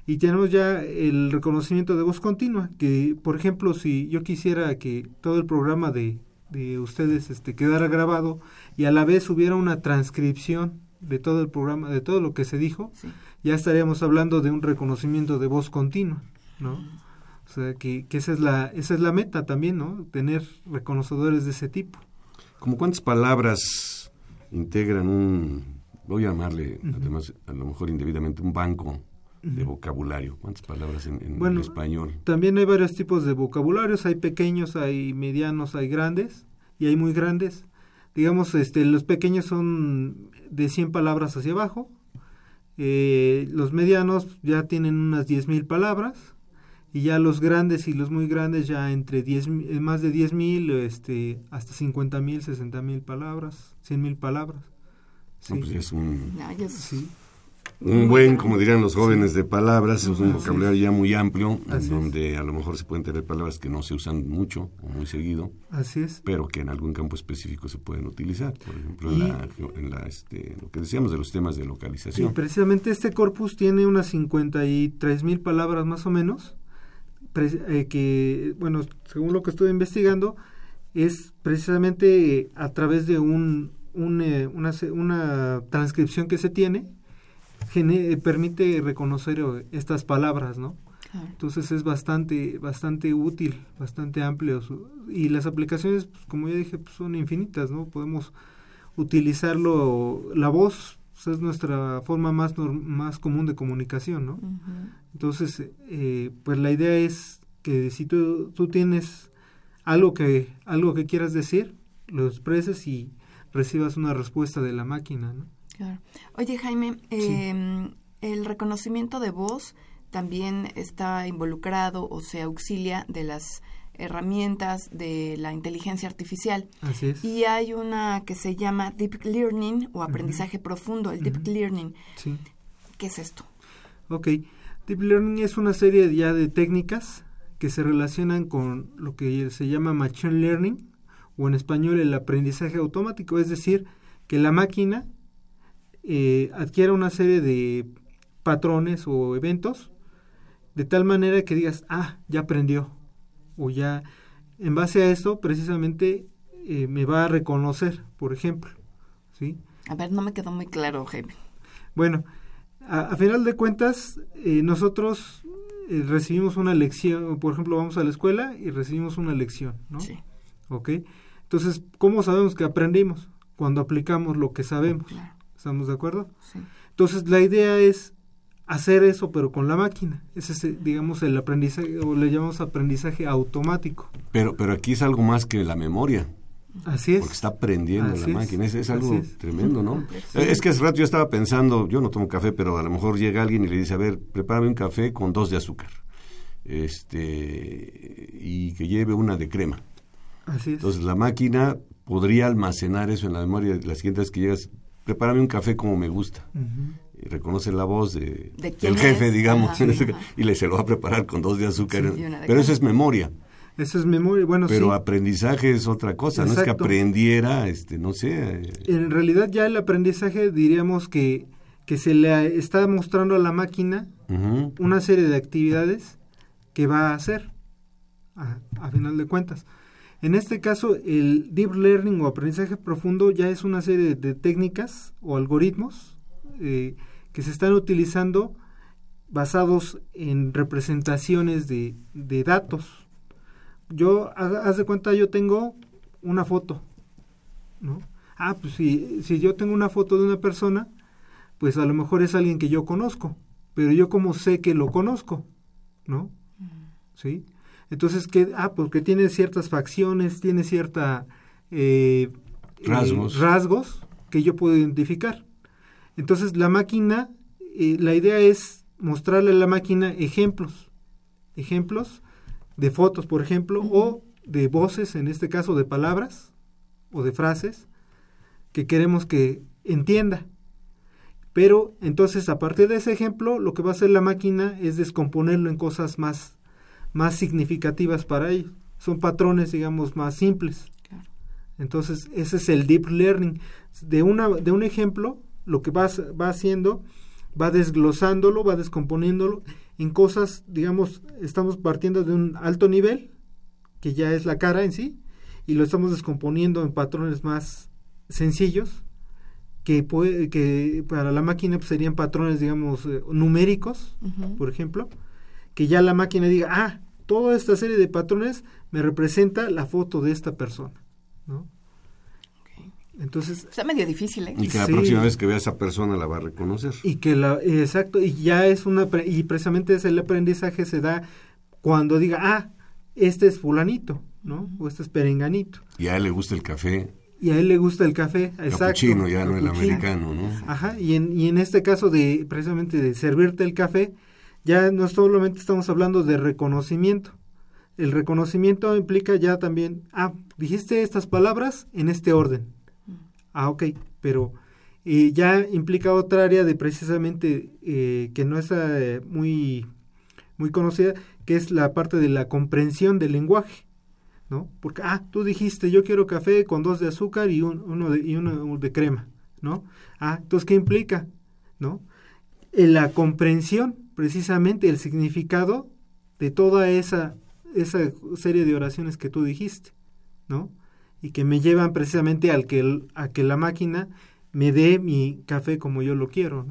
y tenemos ya el reconocimiento de voz continua, que por ejemplo, si yo quisiera que todo el programa de, de ustedes este, quedara grabado y a la vez hubiera una transcripción de todo el programa, de todo lo que se dijo, Sí. ya estaríamos hablando de un reconocimiento de voz continua, ¿no? O sea, que, que esa, es la, esa es la meta también, ¿no? Tener reconocedores de ese tipo. ¿Cómo cuántas palabras integran un, voy a llamarle, además, a lo mejor indebidamente, un banco de vocabulario? ¿Cuántas palabras en, en Bueno, español? También hay varios tipos de vocabularios, hay pequeños, hay medianos, hay grandes y hay muy grandes. Digamos, este, los pequeños son de 100 palabras hacia abajo, eh, los medianos ya tienen unas 10.000 palabras y ya los grandes y los muy grandes ya entre 10, mi- eh, más de 10.000 este, hasta 50.000, 60.000 palabras, 100.000 palabras. Sí, No, pues es un, No, sí. un buen, como dirían los jóvenes, de palabras, es un vocabulario ya muy amplio, en es. donde a lo mejor se pueden tener palabras que no se usan mucho o muy seguido, Así es. pero que en algún campo específico se pueden utilizar. Por ejemplo, en, Y- la, en la, este, lo que decíamos de los temas de Sí, localización. precisamente este corpus tiene unas 53 mil palabras más o menos, eh, que, bueno, según lo que estoy investigando, es precisamente eh, a través de un, un, eh, una, una transcripción que se tiene, eh, permite reconocer estas palabras, ¿no? claro. Entonces es bastante, bastante útil, bastante amplio. Y las aplicaciones, pues, como ya dije, pues, son infinitas, ¿no? Podemos utilizarlo, la voz pues, es nuestra forma más, norm- más común de comunicación, ¿no? Entonces, eh, pues la idea es que si tú, tú tienes algo que, algo que quieras decir, lo expreses y recibas una respuesta de la máquina, ¿no? Claro. Oye, Jaime, eh, el reconocimiento de voz también está involucrado o se auxilia de las herramientas de la inteligencia artificial. Así es. Y hay una que se llama Deep Learning o aprendizaje profundo, el Deep. Learning. Sí. ¿Qué es esto? Ok. Deep Learning es una serie ya de técnicas que se relacionan con lo que se llama Machine Learning o en español el aprendizaje automático, es decir, que la máquina eh, adquiera una serie de patrones o eventos de tal manera que digas, ah, ya aprendió o ya, en base a esto precisamente eh, me va a reconocer, por ejemplo, ¿sí? A ver, no me quedó muy claro, Jaime. Bueno, a, a final de cuentas, eh, nosotros eh, recibimos una lección, por ejemplo, vamos a la escuela y recibimos una lección, ¿no? Sí, ¿Ok? Entonces, ¿cómo sabemos que aprendimos? Cuando aplicamos lo que sabemos. claro. ¿Estamos de acuerdo? Sí. Entonces, la idea es hacer eso, pero con la máquina. Ese es, digamos, el aprendizaje, o le llamamos aprendizaje automático. Pero, pero aquí es algo más que la memoria. Así es. Porque está prendiendo la máquina. Es, algo tremendo, ¿no? Es que hace rato yo estaba pensando, yo no tomo café, pero a lo mejor llega alguien y le dice, a ver, prepárame un café con dos de azúcar. Este, y que lleve una de crema. Así es. Entonces la máquina podría almacenar eso en la memoria de las siguientes que llegas, prepárame un café como me gusta. Reconoce la voz de, del jefe, digamos, y le se lo va a preparar con dos de azúcar. pero eso es memoria. Eso es memoria, bueno, Pero aprendizaje es otra cosa, no es que aprendiera, este, no sé. Eh. En realidad ya el aprendizaje diríamos que, que se le está mostrando a la máquina una serie de actividades que va a hacer, a, final de cuentas. En este caso, el deep learning o aprendizaje profundo ya es una serie de, técnicas o algoritmos eh, que se están utilizando basados en representaciones de, de datos yo, haz de cuenta, yo tengo una foto, ¿no? Ah, pues si, si yo tengo una foto de una persona, pues a lo mejor es alguien que yo conozco, pero yo como sé que lo conozco, ¿no? ¿Sí? Entonces, que, ah, porque tiene ciertas facciones, tiene cierta... Eh, eh, rasgos. rasgos que yo puedo identificar. Entonces, la máquina, eh, la idea es mostrarle a la máquina ejemplos, ejemplos de fotos, por ejemplo, o de voces, en este caso de palabras o de frases, que queremos que entienda. Pero entonces a partir de ese ejemplo, lo que va a hacer la máquina es descomponerlo en cosas más, más significativas para ellos. Son patrones, digamos, más simples. Entonces, ese es el deep learning. De, una, de un ejemplo, lo que va, va haciendo, va desglosándolo, va descomponiéndolo en cosas, digamos, estamos partiendo de un alto nivel, que ya es la cara en sí, y lo estamos descomponiendo en patrones más sencillos, que, puede, que para la máquina pues, serían patrones, digamos, eh, numéricos, por ejemplo, que ya la máquina diga, ah, toda esta serie de patrones me representa la foto de esta persona, ¿no? Entonces, está medio difícil, ¿eh? Y que la próxima vez que vea a esa persona la va a reconocer. Y que la, exacto, y ya es una, y precisamente ese el aprendizaje se da cuando diga, ah, este es fulanito, ¿no? O este es perenganito. Y a él le gusta el café. Y a él le gusta el café, exacto. ya no el americano, ¿no? Ajá, y en, y en este caso de, precisamente de servirte el café, ya no solamente estamos hablando de reconocimiento. El reconocimiento implica ya también, ah, dijiste estas palabras en este orden Ah, ok, pero eh, ya implica otra área de precisamente eh, que no es eh, muy, muy conocida, que es la parte de la comprensión del lenguaje. ¿no? Porque, ah, tú dijiste, yo quiero café con dos de azúcar y, uno, de, y uno de crema, ¿no? Ah, entonces, ¿qué implica? ¿No? La comprensión, precisamente, el significado de toda esa, esa serie de oraciones que tú dijiste, ¿no? Y que me llevan precisamente al que, a que la máquina me dé mi café como yo lo quiero.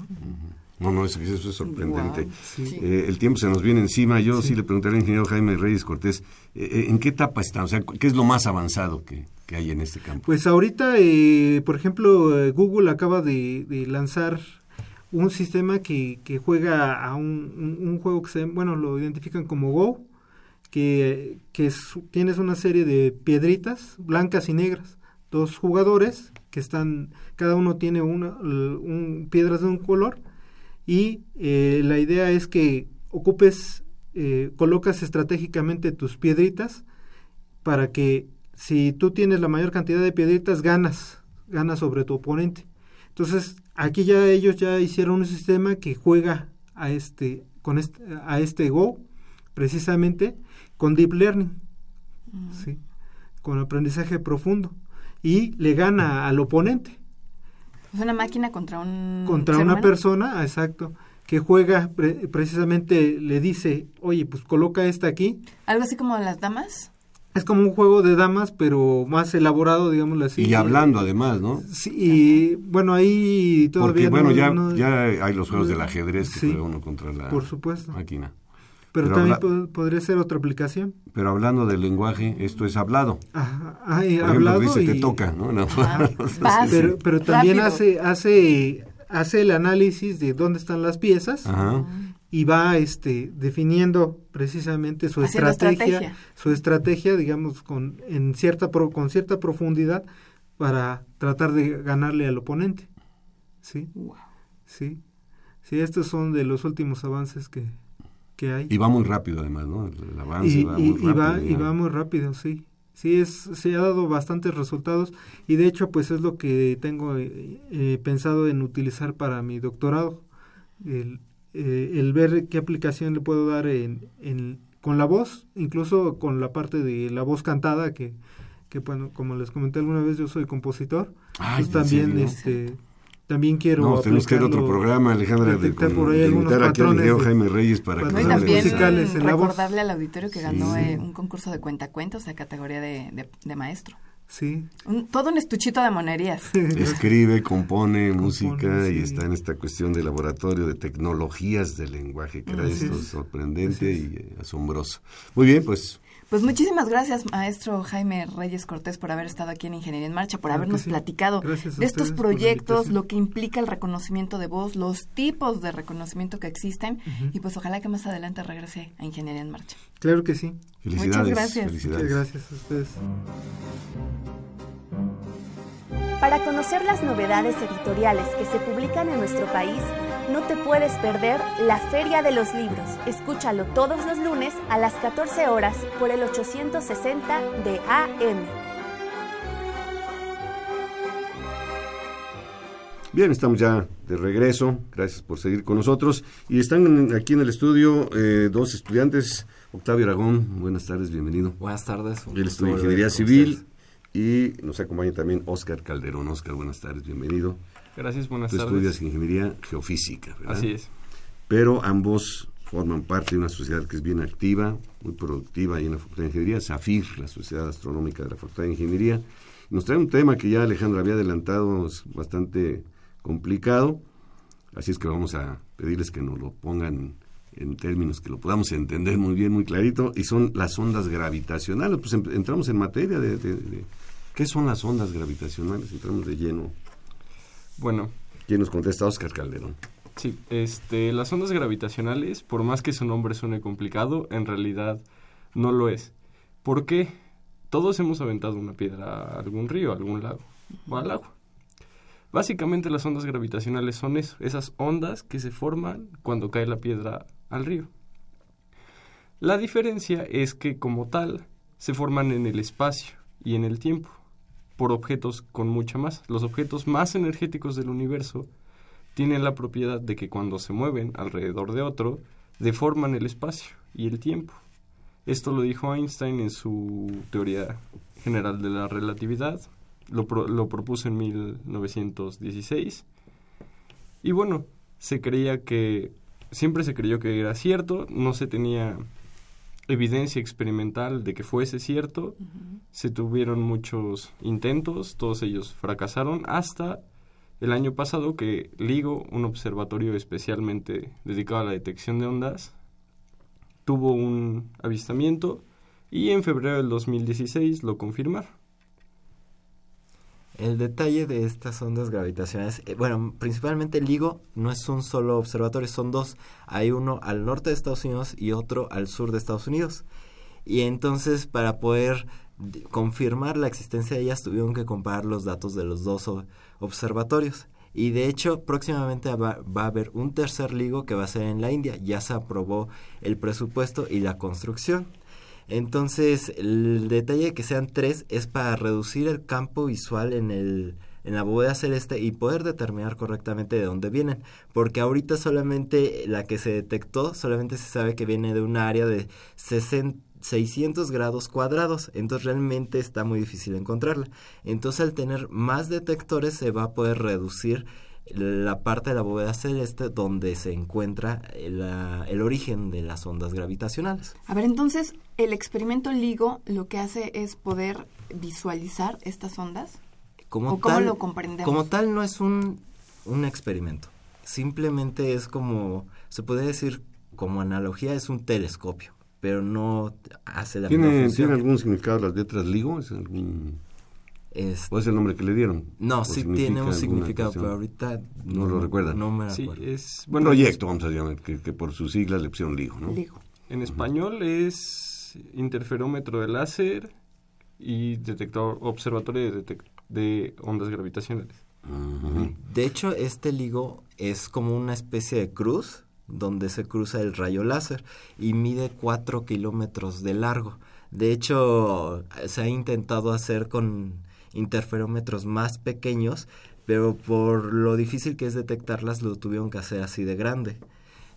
¿no? No, eso, es sorprendente. Eh, el tiempo se nos viene encima. Yo sí, le preguntaré al ingeniero Jaime Reyes Cortés, eh, eh, ¿en qué etapa está? O sea, ¿qué es lo más avanzado que, hay en este campo? Pues ahorita, por ejemplo, Google acaba de, lanzar un sistema que, que juega a un, un, juego que se, bueno, lo identifican como Go, que, tienes una serie de piedritas blancas y negras, dos jugadores que están, cada uno tiene una, un, piedras de un color y eh, la idea es que ocupes, eh, colocas estratégicamente tus piedritas para que si tú tienes la mayor cantidad de piedritas ganas, ganas sobre tu oponente. Entonces aquí ya ellos ya hicieron un sistema que juega a este, con este, a este Go precisamente con deep learning, mm. ¿sí? con aprendizaje profundo, y le gana al oponente. Es una máquina contra un... Contra una persona, exacto, que juega, precisamente le dice, oye, pues coloca esta aquí. Algo así como las damas. Es como un juego de damas, pero más elaborado, digámoslo así. Y hablando además, ¿no? Sí, y bueno, ahí todavía... Porque, bueno, ya, ya hay los juegos del ajedrez que juega uno contra la por supuesto. máquina. Pero, también podría ser otra aplicación. Pero hablando del lenguaje, esto es hablado. Ajá, hablado dice, te toca, ¿no? pero, pero también hace, hace, hace el análisis de dónde están las piezas y va este definiendo precisamente su estrategia, su estrategia digamos con en cierta con cierta profundidad para tratar de ganarle al oponente. Sí sí sí estos son de los últimos avances que, que hay. Y va muy rápido además no el avance y, va muy rápido va, y va muy rápido sí. Sí es se ha dado bastantes resultados. Y de hecho pues es lo que tengo eh, eh, pensado en utilizar para mi doctorado. El, eh, el ver qué aplicación le puedo dar en, en, con la voz, incluso con la parte de la voz cantada, que, que bueno, como les comenté alguna vez, yo soy compositor, pues también este también quiero no tenemos que ir a otro programa Alejandra de, con, por ahí algunos aquí al ingeniero Jaime Reyes para que nos también musicales en la recordarle al auditorio que ganó eh, un concurso de cuentacuentos a categoría de, de, de maestro. Sí. Un, todo un estuchito de monerías. Escribe, compone, música y está en esta cuestión de laboratorio de tecnologías del lenguaje, que era esto sorprendente y eh, asombroso. Muy bien, pues Pues muchísimas gracias, maestro Jaime Reyes Cortés, por haber estado aquí en Ingeniería en Marcha, por Claro habernos sí. platicado Gracias de estos proyectos, lo que implica el reconocimiento de voz, los tipos de reconocimiento que existen, y pues ojalá que más adelante regrese a Ingeniería en Marcha. Claro que sí. felicidades. gracias. felicidades. Muchas gracias a ustedes. Para conocer las novedades editoriales que se publican en nuestro país, no te puedes perder la Feria de los Libros. Escúchalo todos los lunes a las 14 horas por el 860 de AM. Bien, estamos ya de regreso. Gracias por seguir con nosotros. Y están aquí en el estudio eh, dos estudiantes. Octavio Aragón, buenas tardes, bienvenido. Buenas tardes. Él gusto estudia volver Ingeniería Civil y nos acompaña también Oscar Calderón. Oscar, buenas tardes, bienvenido. Gracias, buenas Tú tardes. estudias Ingeniería Geofísica, ¿verdad? Así es. Pero ambos forman parte de una sociedad que es bien activa, muy productiva ahí en la Facultad de Ingeniería, SAFIR, la Sociedad Astronómica de la Facultad de Ingeniería. Nos trae un tema que ya Alejandro había adelantado, es bastante complicado, así es que vamos a pedirles que nos lo pongan en términos que lo podamos entender muy bien, muy clarito, y son las ondas gravitacionales. Pues em- entramos en materia de, de- de- ¿qué son las ondas gravitacionales? Entramos de lleno. Bueno, ¿Quién nos contesta? Oscar Calderón. sí, este, las ondas gravitacionales, por más que su nombre suene complicado, en realidad no lo es. ¿Por qué? Todos hemos aventado una piedra a algún río, a algún lago o al agua. Básicamente las ondas gravitacionales son eso, esas ondas que se forman cuando cae la piedra al río. La diferencia es que como tal se forman en el espacio y en el tiempo por objetos con mucha masa. Los objetos más energéticos del universo tienen la propiedad de que cuando se mueven alrededor de otro, deforman el espacio y el tiempo. Esto lo dijo Einstein en su teoría general de la relatividad, lo, lo propuso en 1916. Y bueno, se creía que, siempre se creyó que era cierto, no se tenía evidencia experimental de que fuese cierto, se tuvieron muchos intentos, todos ellos fracasaron, hasta el año pasado que LIGO, un observatorio especialmente dedicado a la detección de ondas, tuvo un avistamiento y en febrero del 2016 lo confirmaron. El detalle de estas ondas gravitacionales, eh, bueno, principalmente el LIGO no es un solo observatorio, son dos. Hay uno al norte de Estados Unidos y otro al sur de Estados Unidos. Y entonces para poder confirmar la existencia de ellas tuvieron que comparar los datos de los dos observatorios. Y de hecho próximamente va a haber un tercer LIGO que va a ser en la India. Ya se aprobó el presupuesto y la construcción. Entonces, el detalle de que sean tres es para reducir el campo visual en el en la bóveda celeste y poder determinar correctamente de dónde vienen, porque ahorita solamente la que se detectó solamente se sabe que viene de un área de 60 600 grados cuadrados, entonces realmente está muy difícil encontrarla. Entonces al tener más detectores se va a poder reducir la parte de la bóveda celeste donde se encuentra la- el origen de las ondas gravitacionales. A ver, entonces, el experimento LIGO lo que hace es poder visualizar estas ondas. Como ¿O cómo tal, lo comprendemos? Como tal no es un, un experimento, simplemente es como, se puede decir como analogía, es un telescopio, pero no hace la misma ¿Tiene, función. ¿Tiene algún significado las letras LIGO? ¿Es algún Es, ¿O es el nombre que le dieron? no, ¿O sí tiene un significado, cuestión? pero ahorita No lo recuerdan. No me Sí, es... Bueno, proyecto, vamos a llamar, que, que por sus siglas le pusieron LIGO, ¿no? Digo, En español es interferómetro de láser y detector, observatorio de, detec- de ondas gravitacionales. De hecho, este LIGO es como una especie de cruz donde se cruza el rayo láser y mide 4 kilómetros de largo. De hecho, se ha intentado hacer con interferómetros más pequeños, pero por lo difícil que es detectarlas, lo tuvieron que hacer así de grande.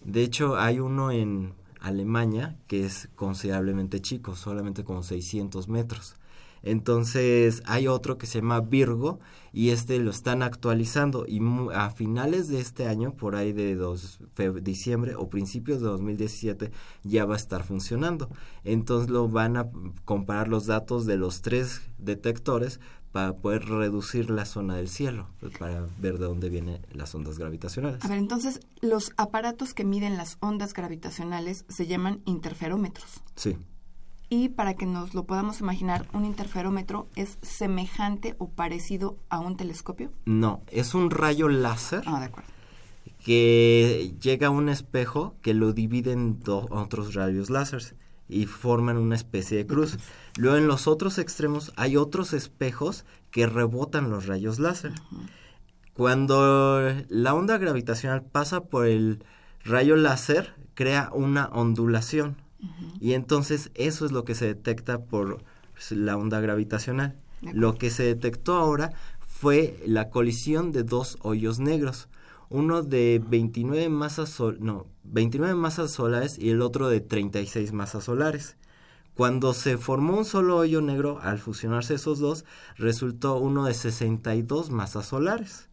De hecho, hay uno en Alemania que es considerablemente chico, solamente como 600 metros. Entonces hay otro que se llama Virgo y este lo están actualizando y a finales de este año, por ahí de dos, diciembre o principios de 2017, ya va a estar funcionando. Entonces lo van a comparar los datos de los tres detectores para poder reducir la zona del cielo, pues, para ver de dónde vienen las ondas gravitacionales. a ver, entonces los aparatos que miden las ondas gravitacionales se llaman interferómetros. Sí. Y para que nos lo podamos imaginar, un interferómetro es semejante o parecido a un telescopio. No, es un rayo láser. Ah, de acuerdo. que llega a un espejo que lo divide en dos otros rayos láser y forman una especie de cruz. Luego en los otros extremos hay otros espejos que rebotan los rayos láser. Cuando la onda gravitacional pasa por el rayo láser, crea una ondulación. Y entonces eso es lo que se detecta por la onda gravitacional. Lo que se detectó ahora fue la colisión de dos hoyos negros. Uno de 29 masas, sol- no, 29 masas solares y el otro de 36 masas solares. Cuando se formó un solo hoyo negro, al fusionarse esos dos, resultó uno de 62 masas solares.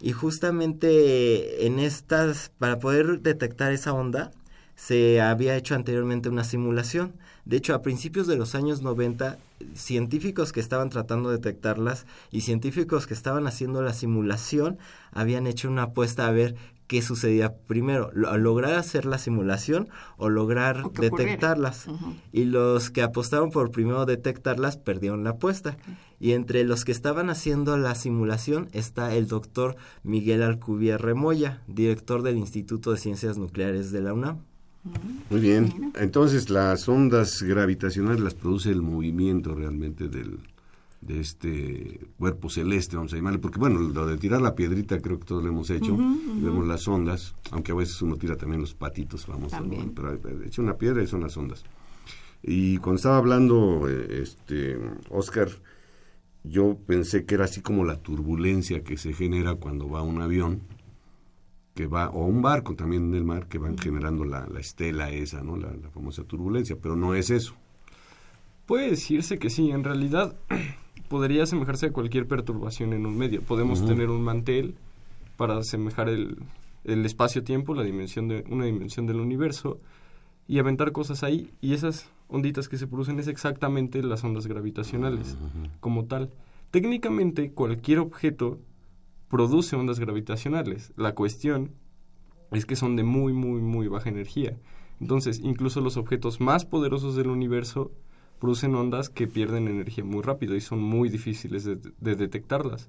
Y justamente en estas, para poder detectar esa onda, se había hecho anteriormente una simulación. De hecho, a principios de los años 90, científicos que estaban tratando de detectarlas y científicos que estaban haciendo la simulación habían hecho una apuesta a ver qué sucedía primero, lo- lograr hacer la simulación o lograr O detectarlas. Y los que apostaron por primero detectarlas perdieron la apuesta. Y entre los que estaban haciendo la simulación está el doctor Miguel Alcubierre Remoya, director del Instituto de Ciencias Nucleares de la UNAM. Muy bien. Entonces, las ondas gravitacionales las produce el movimiento realmente del, de este cuerpo celeste, vamos a llamarle, porque bueno, lo de tirar la piedrita creo que todos lo hemos hecho, vemos las ondas, aunque a veces uno tira también los patitos famosos, ¿no? También. pero eh, echa una piedra y son las ondas. Y cuando estaba hablando, eh, este, Oscar, yo pensé que era así como la turbulencia que se genera cuando va un avión, que va, o un barco también en el mar, que van generando la, la estela esa, ¿no? La, la famosa turbulencia, pero no es eso. Puede decirse que sí, en realidad podría asemejarse a cualquier perturbación en un medio. Podemos tener un mantel para asemejar el, el espacio-tiempo, la dimensión de una dimensión del universo y aventar cosas ahí y esas onditas que se producen es exactamente las ondas gravitacionales como tal. Técnicamente cualquier objeto produce ondas gravitacionales. La cuestión es que son de muy muy muy baja energía. Entonces, incluso los objetos más poderosos del universo producen ondas que pierden energía muy rápido y son muy difíciles de, de detectarlas.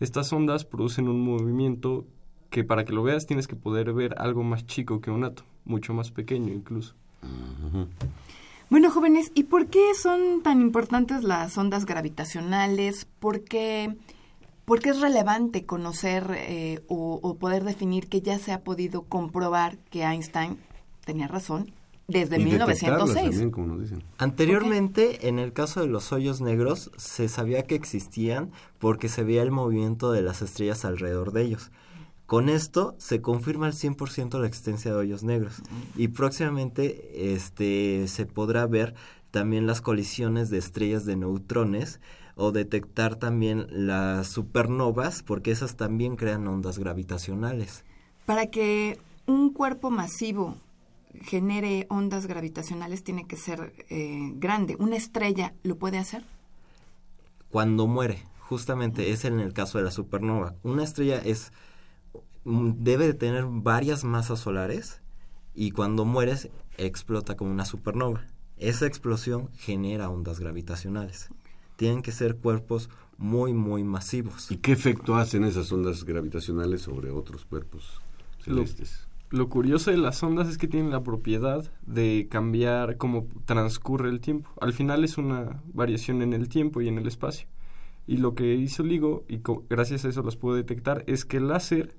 Estas ondas producen un movimiento que para que lo veas tienes que poder ver algo más chico que un átomo, mucho más pequeño incluso. Bueno, jóvenes, ¿y por qué son tan importantes las ondas gravitacionales? ¿Por qué, por qué es relevante conocer eh, o, o poder definir que ya se ha podido comprobar que Einstein tenía razón desde Y detectarlas 1906? también, como nos dicen. Anteriormente, en el caso de los hoyos negros, se sabía que existían porque se veía el movimiento de las estrellas alrededor de ellos. Con esto se confirma al 100% la existencia de hoyos negros y próximamente este se podrá ver también las colisiones de estrellas de neutrones o detectar también las supernovas porque esas también crean ondas gravitacionales. Para que un cuerpo masivo genere ondas gravitacionales tiene que ser eh, grande. ¿Una estrella lo puede hacer? cuando muere, justamente es en el caso de la supernova. Una estrella es mm, debe de tener varias masas solares y cuando mueres explota como una supernova. Esa explosión genera ondas gravitacionales. Tienen que ser cuerpos muy, muy masivos. ¿Y qué efecto hacen esas ondas gravitacionales sobre otros cuerpos celestes? Lo, curioso de las ondas es que tienen la propiedad de cambiar cómo transcurre el tiempo. Al final es una variación en el tiempo y en el espacio. Y lo que hizo LIGO, y gracias a eso los pudo detectar, es que el láser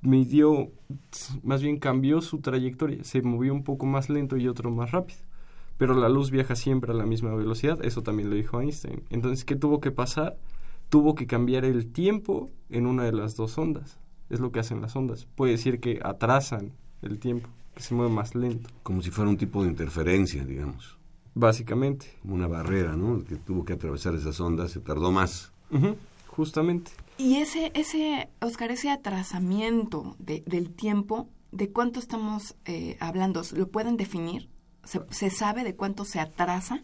midió, más bien cambió su trayectoria, se movió un poco más lento y otro más rápido. Pero la luz viaja siempre a la misma velocidad, eso también lo dijo Einstein. Entonces, ¿qué tuvo que pasar? Tuvo que cambiar el tiempo en una de las dos ondas. Es lo que hacen las ondas. Puede decir que atrasan el tiempo, que se mueve más lento. Como si fuera un tipo de interferencia, digamos. Básicamente. Una barrera, ¿no? Que tuvo que atravesar esas ondas, se tardó más. justamente. Y ese, ese, Oscar, ese atrasamiento de, del tiempo, ¿de cuánto estamos eh, hablando? ¿Lo pueden definir? ¿Se, sabe de cuánto se atrasa?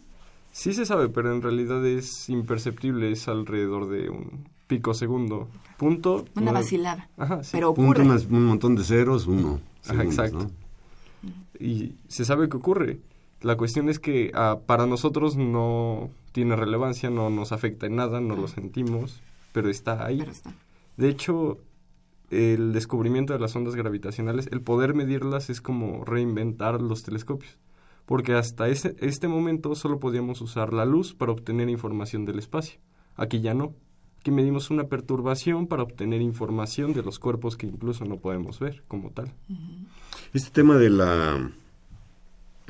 Sí se sabe, pero en realidad es imperceptible, es alrededor de un pico segundo. Punto. Una vacilada. Ajá, sí. Pero ocurre. Punto un montón de ceros, uno. Ajá, exacto. Y se sabe que ocurre. La cuestión es que ah, para nosotros no tiene relevancia, no nos afecta en nada, no lo sentimos, pero está ahí. De hecho, el descubrimiento de las ondas gravitacionales, el poder medirlas es como reinventar los telescopios, porque hasta ese, este momento solo podíamos usar la luz para obtener información del espacio. Aquí ya no. Aquí medimos una perturbación para obtener información de los cuerpos que incluso no podemos ver como tal. Este tema de la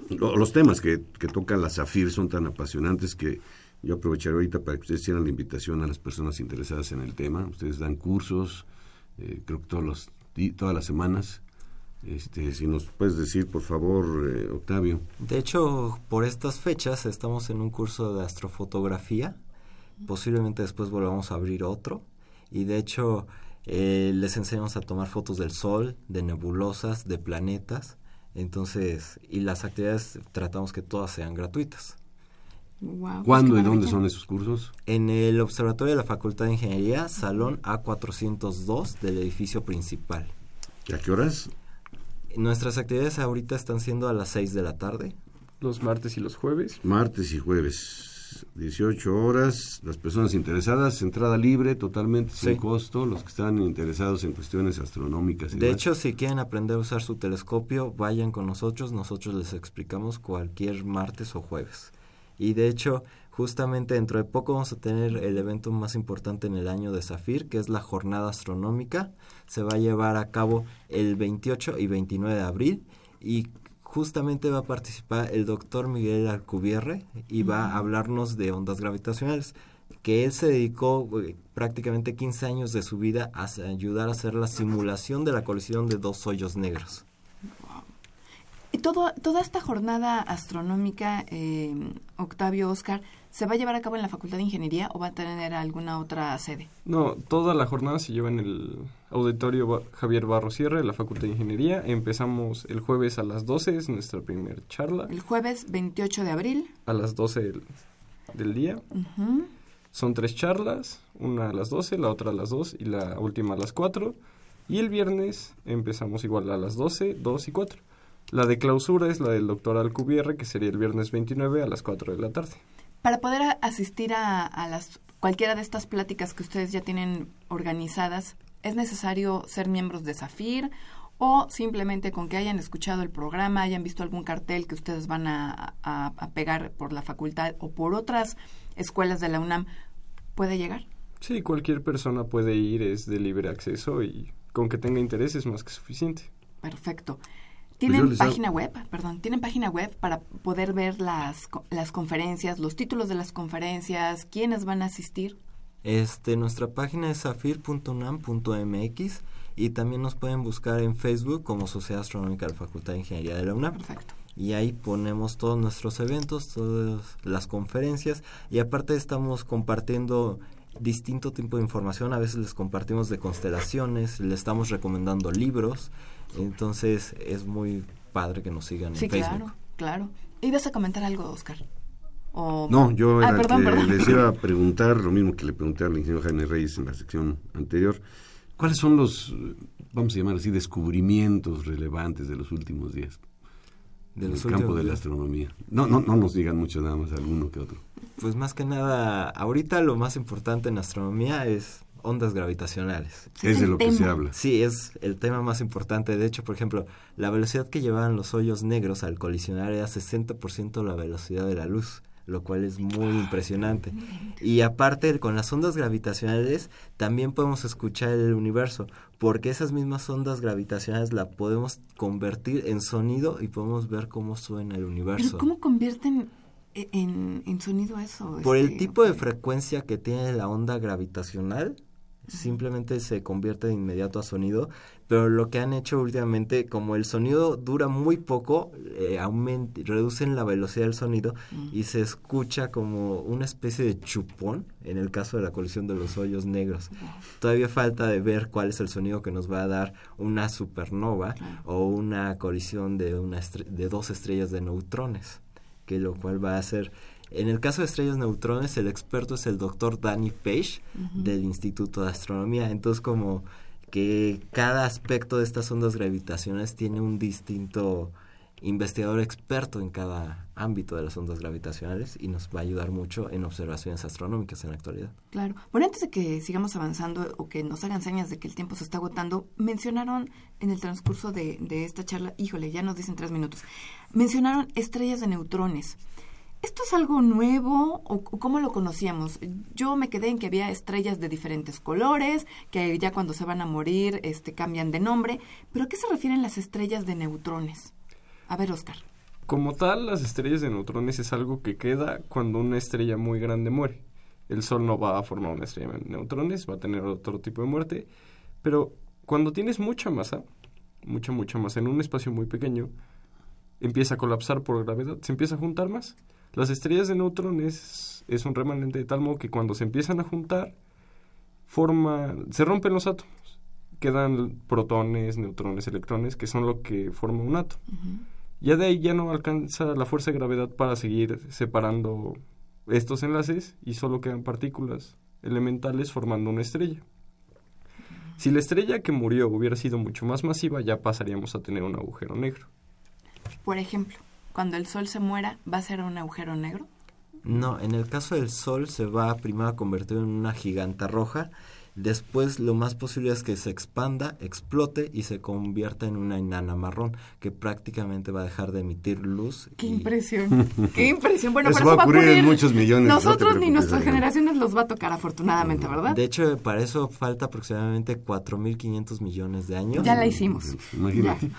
los temas que, que toca la Zafir son tan apasionantes que yo aprovecharé ahorita para que ustedes hicieran la invitación a las personas interesadas en el tema. Ustedes dan cursos, eh, creo que todos los, todas las semanas. Este, si nos puedes decir, por favor, eh, Octavio. De hecho, por estas fechas estamos en un curso de astrofotografía. Posiblemente después volvamos a abrir otro. Y de hecho, eh, les enseñamos a tomar fotos del Sol, de nebulosas, de planetas. Entonces, y las actividades tratamos que todas sean gratuitas. Pues ¿Cuándo y dónde son esos cursos? En el Observatorio de la Facultad de Ingeniería, Salón A402 del edificio principal. ¿Y a qué horas? Nuestras actividades ahorita están siendo a las 6 de la tarde. Los martes y los jueves. Martes y jueves. 18 horas, las personas interesadas, entrada libre, totalmente sin costo, los que están interesados en cuestiones astronómicas. de hecho, si quieren aprender a usar su telescopio, vayan con nosotros, nosotros les explicamos cualquier martes o jueves. Y de hecho, justamente dentro de poco vamos a tener el evento más importante en el año de Zafir, que es la jornada astronómica. Se va a llevar a cabo el 28 y 29 de abril y justamente va a participar el doctor Miguel Alcubierre y va a hablarnos de ondas gravitacionales, que él se dedicó eh, prácticamente 15 años de su vida a ayudar a hacer la simulación de la colisión de dos hoyos negros. Y todo, toda esta jornada astronómica, eh, Octavio Oscar, ¿se va a llevar a cabo en la Facultad de Ingeniería o va a tener alguna otra sede? No, toda la jornada se lleva en el Auditorio Javier Barro Sierra de la Facultad de Ingeniería. Empezamos el jueves a las 12, es nuestra primera charla. El jueves 28 de abril. A las 12 del, día. Son tres charlas, una a las 12, la otra a las 2 y la última a las 4. Y el viernes empezamos igual a las 12, 2 y 4. La de clausura es la del doctor Alcubierre, que sería el viernes 29 a las 4 de la tarde. Para poder asistir a, a las cualquiera de estas pláticas que ustedes ya tienen organizadas, ¿Es necesario ser miembros de SAFIR o simplemente con que hayan escuchado el programa, hayan visto algún cartel que ustedes van a, pegar por la facultad o por otras escuelas de la UNAM, puede llegar? Sí, cualquier persona puede ir, es de libre acceso y con que tenga interés es más que suficiente. Perfecto. ¿Tienen pues página web? Perdón, ¿tienen página web para poder ver las, las conferencias, los títulos de las conferencias, quiénes van a asistir? Este, nuestra página es safir.unam.mx y también nos pueden buscar en Facebook como Sociedad Astronómica de la Facultad de Ingeniería de la UNAM. Perfecto. Y ahí ponemos todos nuestros eventos, todas las conferencias y aparte estamos compartiendo distinto tipo de información. A veces les compartimos de constelaciones, les estamos recomendando libros. Entonces es muy padre que nos sigan en Facebook. Sí, claro, claro. ¿Ibas a comentar algo, Oscar? No, yo ah, les iba a preguntar lo mismo que le pregunté al ingeniero Jaime Reyes en la sección anterior. ¿Cuáles son los, vamos a llamar así, descubrimientos relevantes de los últimos días? De los campo de la astronomía. No, no, no nos digan mucho nada más alguno que otro. Pues más que nada, ahorita lo más importante en astronomía es ondas gravitacionales. Es de lo que se habla. Sí, es el tema más importante. De hecho, por ejemplo, la velocidad que llevaban los hoyos negros al colisionar era 60% la velocidad de la luz lo cual es muy impresionante. Y aparte, con las ondas gravitacionales también podemos escuchar el universo, porque esas mismas ondas gravitacionales la podemos convertir en sonido y podemos ver cómo suena el universo. ¿Cómo convierten en, en sonido eso? Por el este, tipo de frecuencia que tiene la onda gravitacional, simplemente se convierte de inmediato a sonido, pero lo que han hecho últimamente, como el sonido dura muy poco, eh, reducen la velocidad del sonido y se escucha como una especie de chupón en el caso de la colisión de los hoyos negros. Todavía falta de ver cuál es el sonido que nos va a dar una supernova o una colisión de, una de dos estrellas de neutrones, que lo cual va a ser en el caso de estrellas neutrones, el experto es el doctor Danny Page del Instituto de Astronomía. Entonces, como que cada aspecto de estas ondas gravitacionales tiene un distinto investigador experto en cada ámbito de las ondas gravitacionales y nos va a ayudar mucho en observaciones astronómicas en la actualidad. Claro. Bueno, antes de que sigamos avanzando o que nos hagan señas de que el tiempo se está agotando, mencionaron en el transcurso de, de esta charla, híjole, ya nos dicen tres minutos, mencionaron estrellas de neutrones. ¿Esto es algo nuevo o cómo lo conocíamos? Yo me quedé en que había estrellas de diferentes colores, que ya cuando se van a morir este, cambian de nombre, pero ¿a qué se refieren las estrellas de neutrones? A ver, Oscar. Como tal, las estrellas de neutrones es algo que queda cuando una estrella muy grande muere. El Sol no va a formar una estrella de neutrones, va a tener otro tipo de muerte, pero cuando tienes mucha masa, mucha, mucha masa en un espacio muy pequeño, empieza a colapsar por gravedad, se empieza a juntar más las estrellas de neutrones es un remanente de tal modo que cuando se empiezan a juntar, forma, se rompen los átomos. Quedan protones, neutrones, electrones, que son lo que forma un átomo. Ya de ahí ya no alcanza la fuerza de gravedad para seguir separando estos enlaces y solo quedan partículas elementales formando una estrella. Si la estrella que murió hubiera sido mucho más masiva, ya pasaríamos a tener un agujero negro. Por ejemplo cuando el Sol se muera, va a ser un agujero negro? No, en el caso del Sol se va primero a convertir en una giganta roja, después lo más posible es que se expanda, explote y se convierta en una enana marrón, que prácticamente va a dejar de emitir luz. ¡Qué impresión! ¡Qué impresión! Bueno, eso, va a ocurrir en muchos millones. Nosotros ni nuestras generaciones los va a tocar afortunadamente, ¿verdad? De hecho, para eso falta aproximadamente 4.500 millones de años. Ya la hicimos. Imagínate.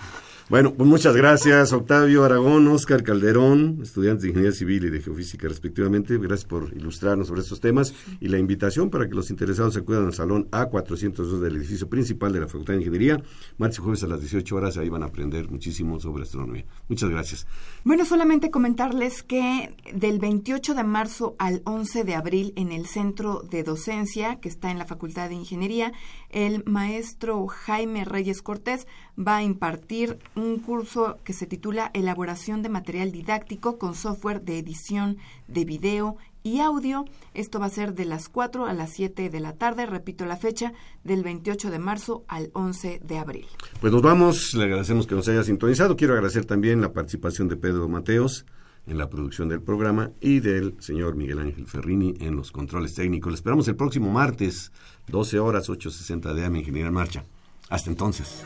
Bueno, pues muchas gracias, Octavio Aragón, Oscar Calderón, estudiantes de Ingeniería Civil y de Geofísica respectivamente. Gracias por ilustrarnos sobre estos temas y la invitación para que los interesados se acudan al salón A402 del edificio principal de la Facultad de Ingeniería, martes y jueves a las 18 horas. Ahí van a aprender muchísimo sobre astronomía. Muchas gracias. Bueno, solamente comentarles que del 28 de marzo al 11 de abril en el centro de docencia que está en la Facultad de Ingeniería, el maestro Jaime Reyes Cortés va a impartir un curso que se titula Elaboración de material didáctico con software de edición de video y audio. Esto va a ser de las 4 a las 7 de la tarde, repito la fecha, del 28 de marzo al 11 de abril. Pues nos vamos, le agradecemos que nos haya sintonizado. Quiero agradecer también la participación de Pedro Mateos en la producción del programa y del señor Miguel Ángel Ferrini en los controles técnicos. Le esperamos el próximo martes, 12 horas, 8.60 de AM en Marcha. Hasta entonces.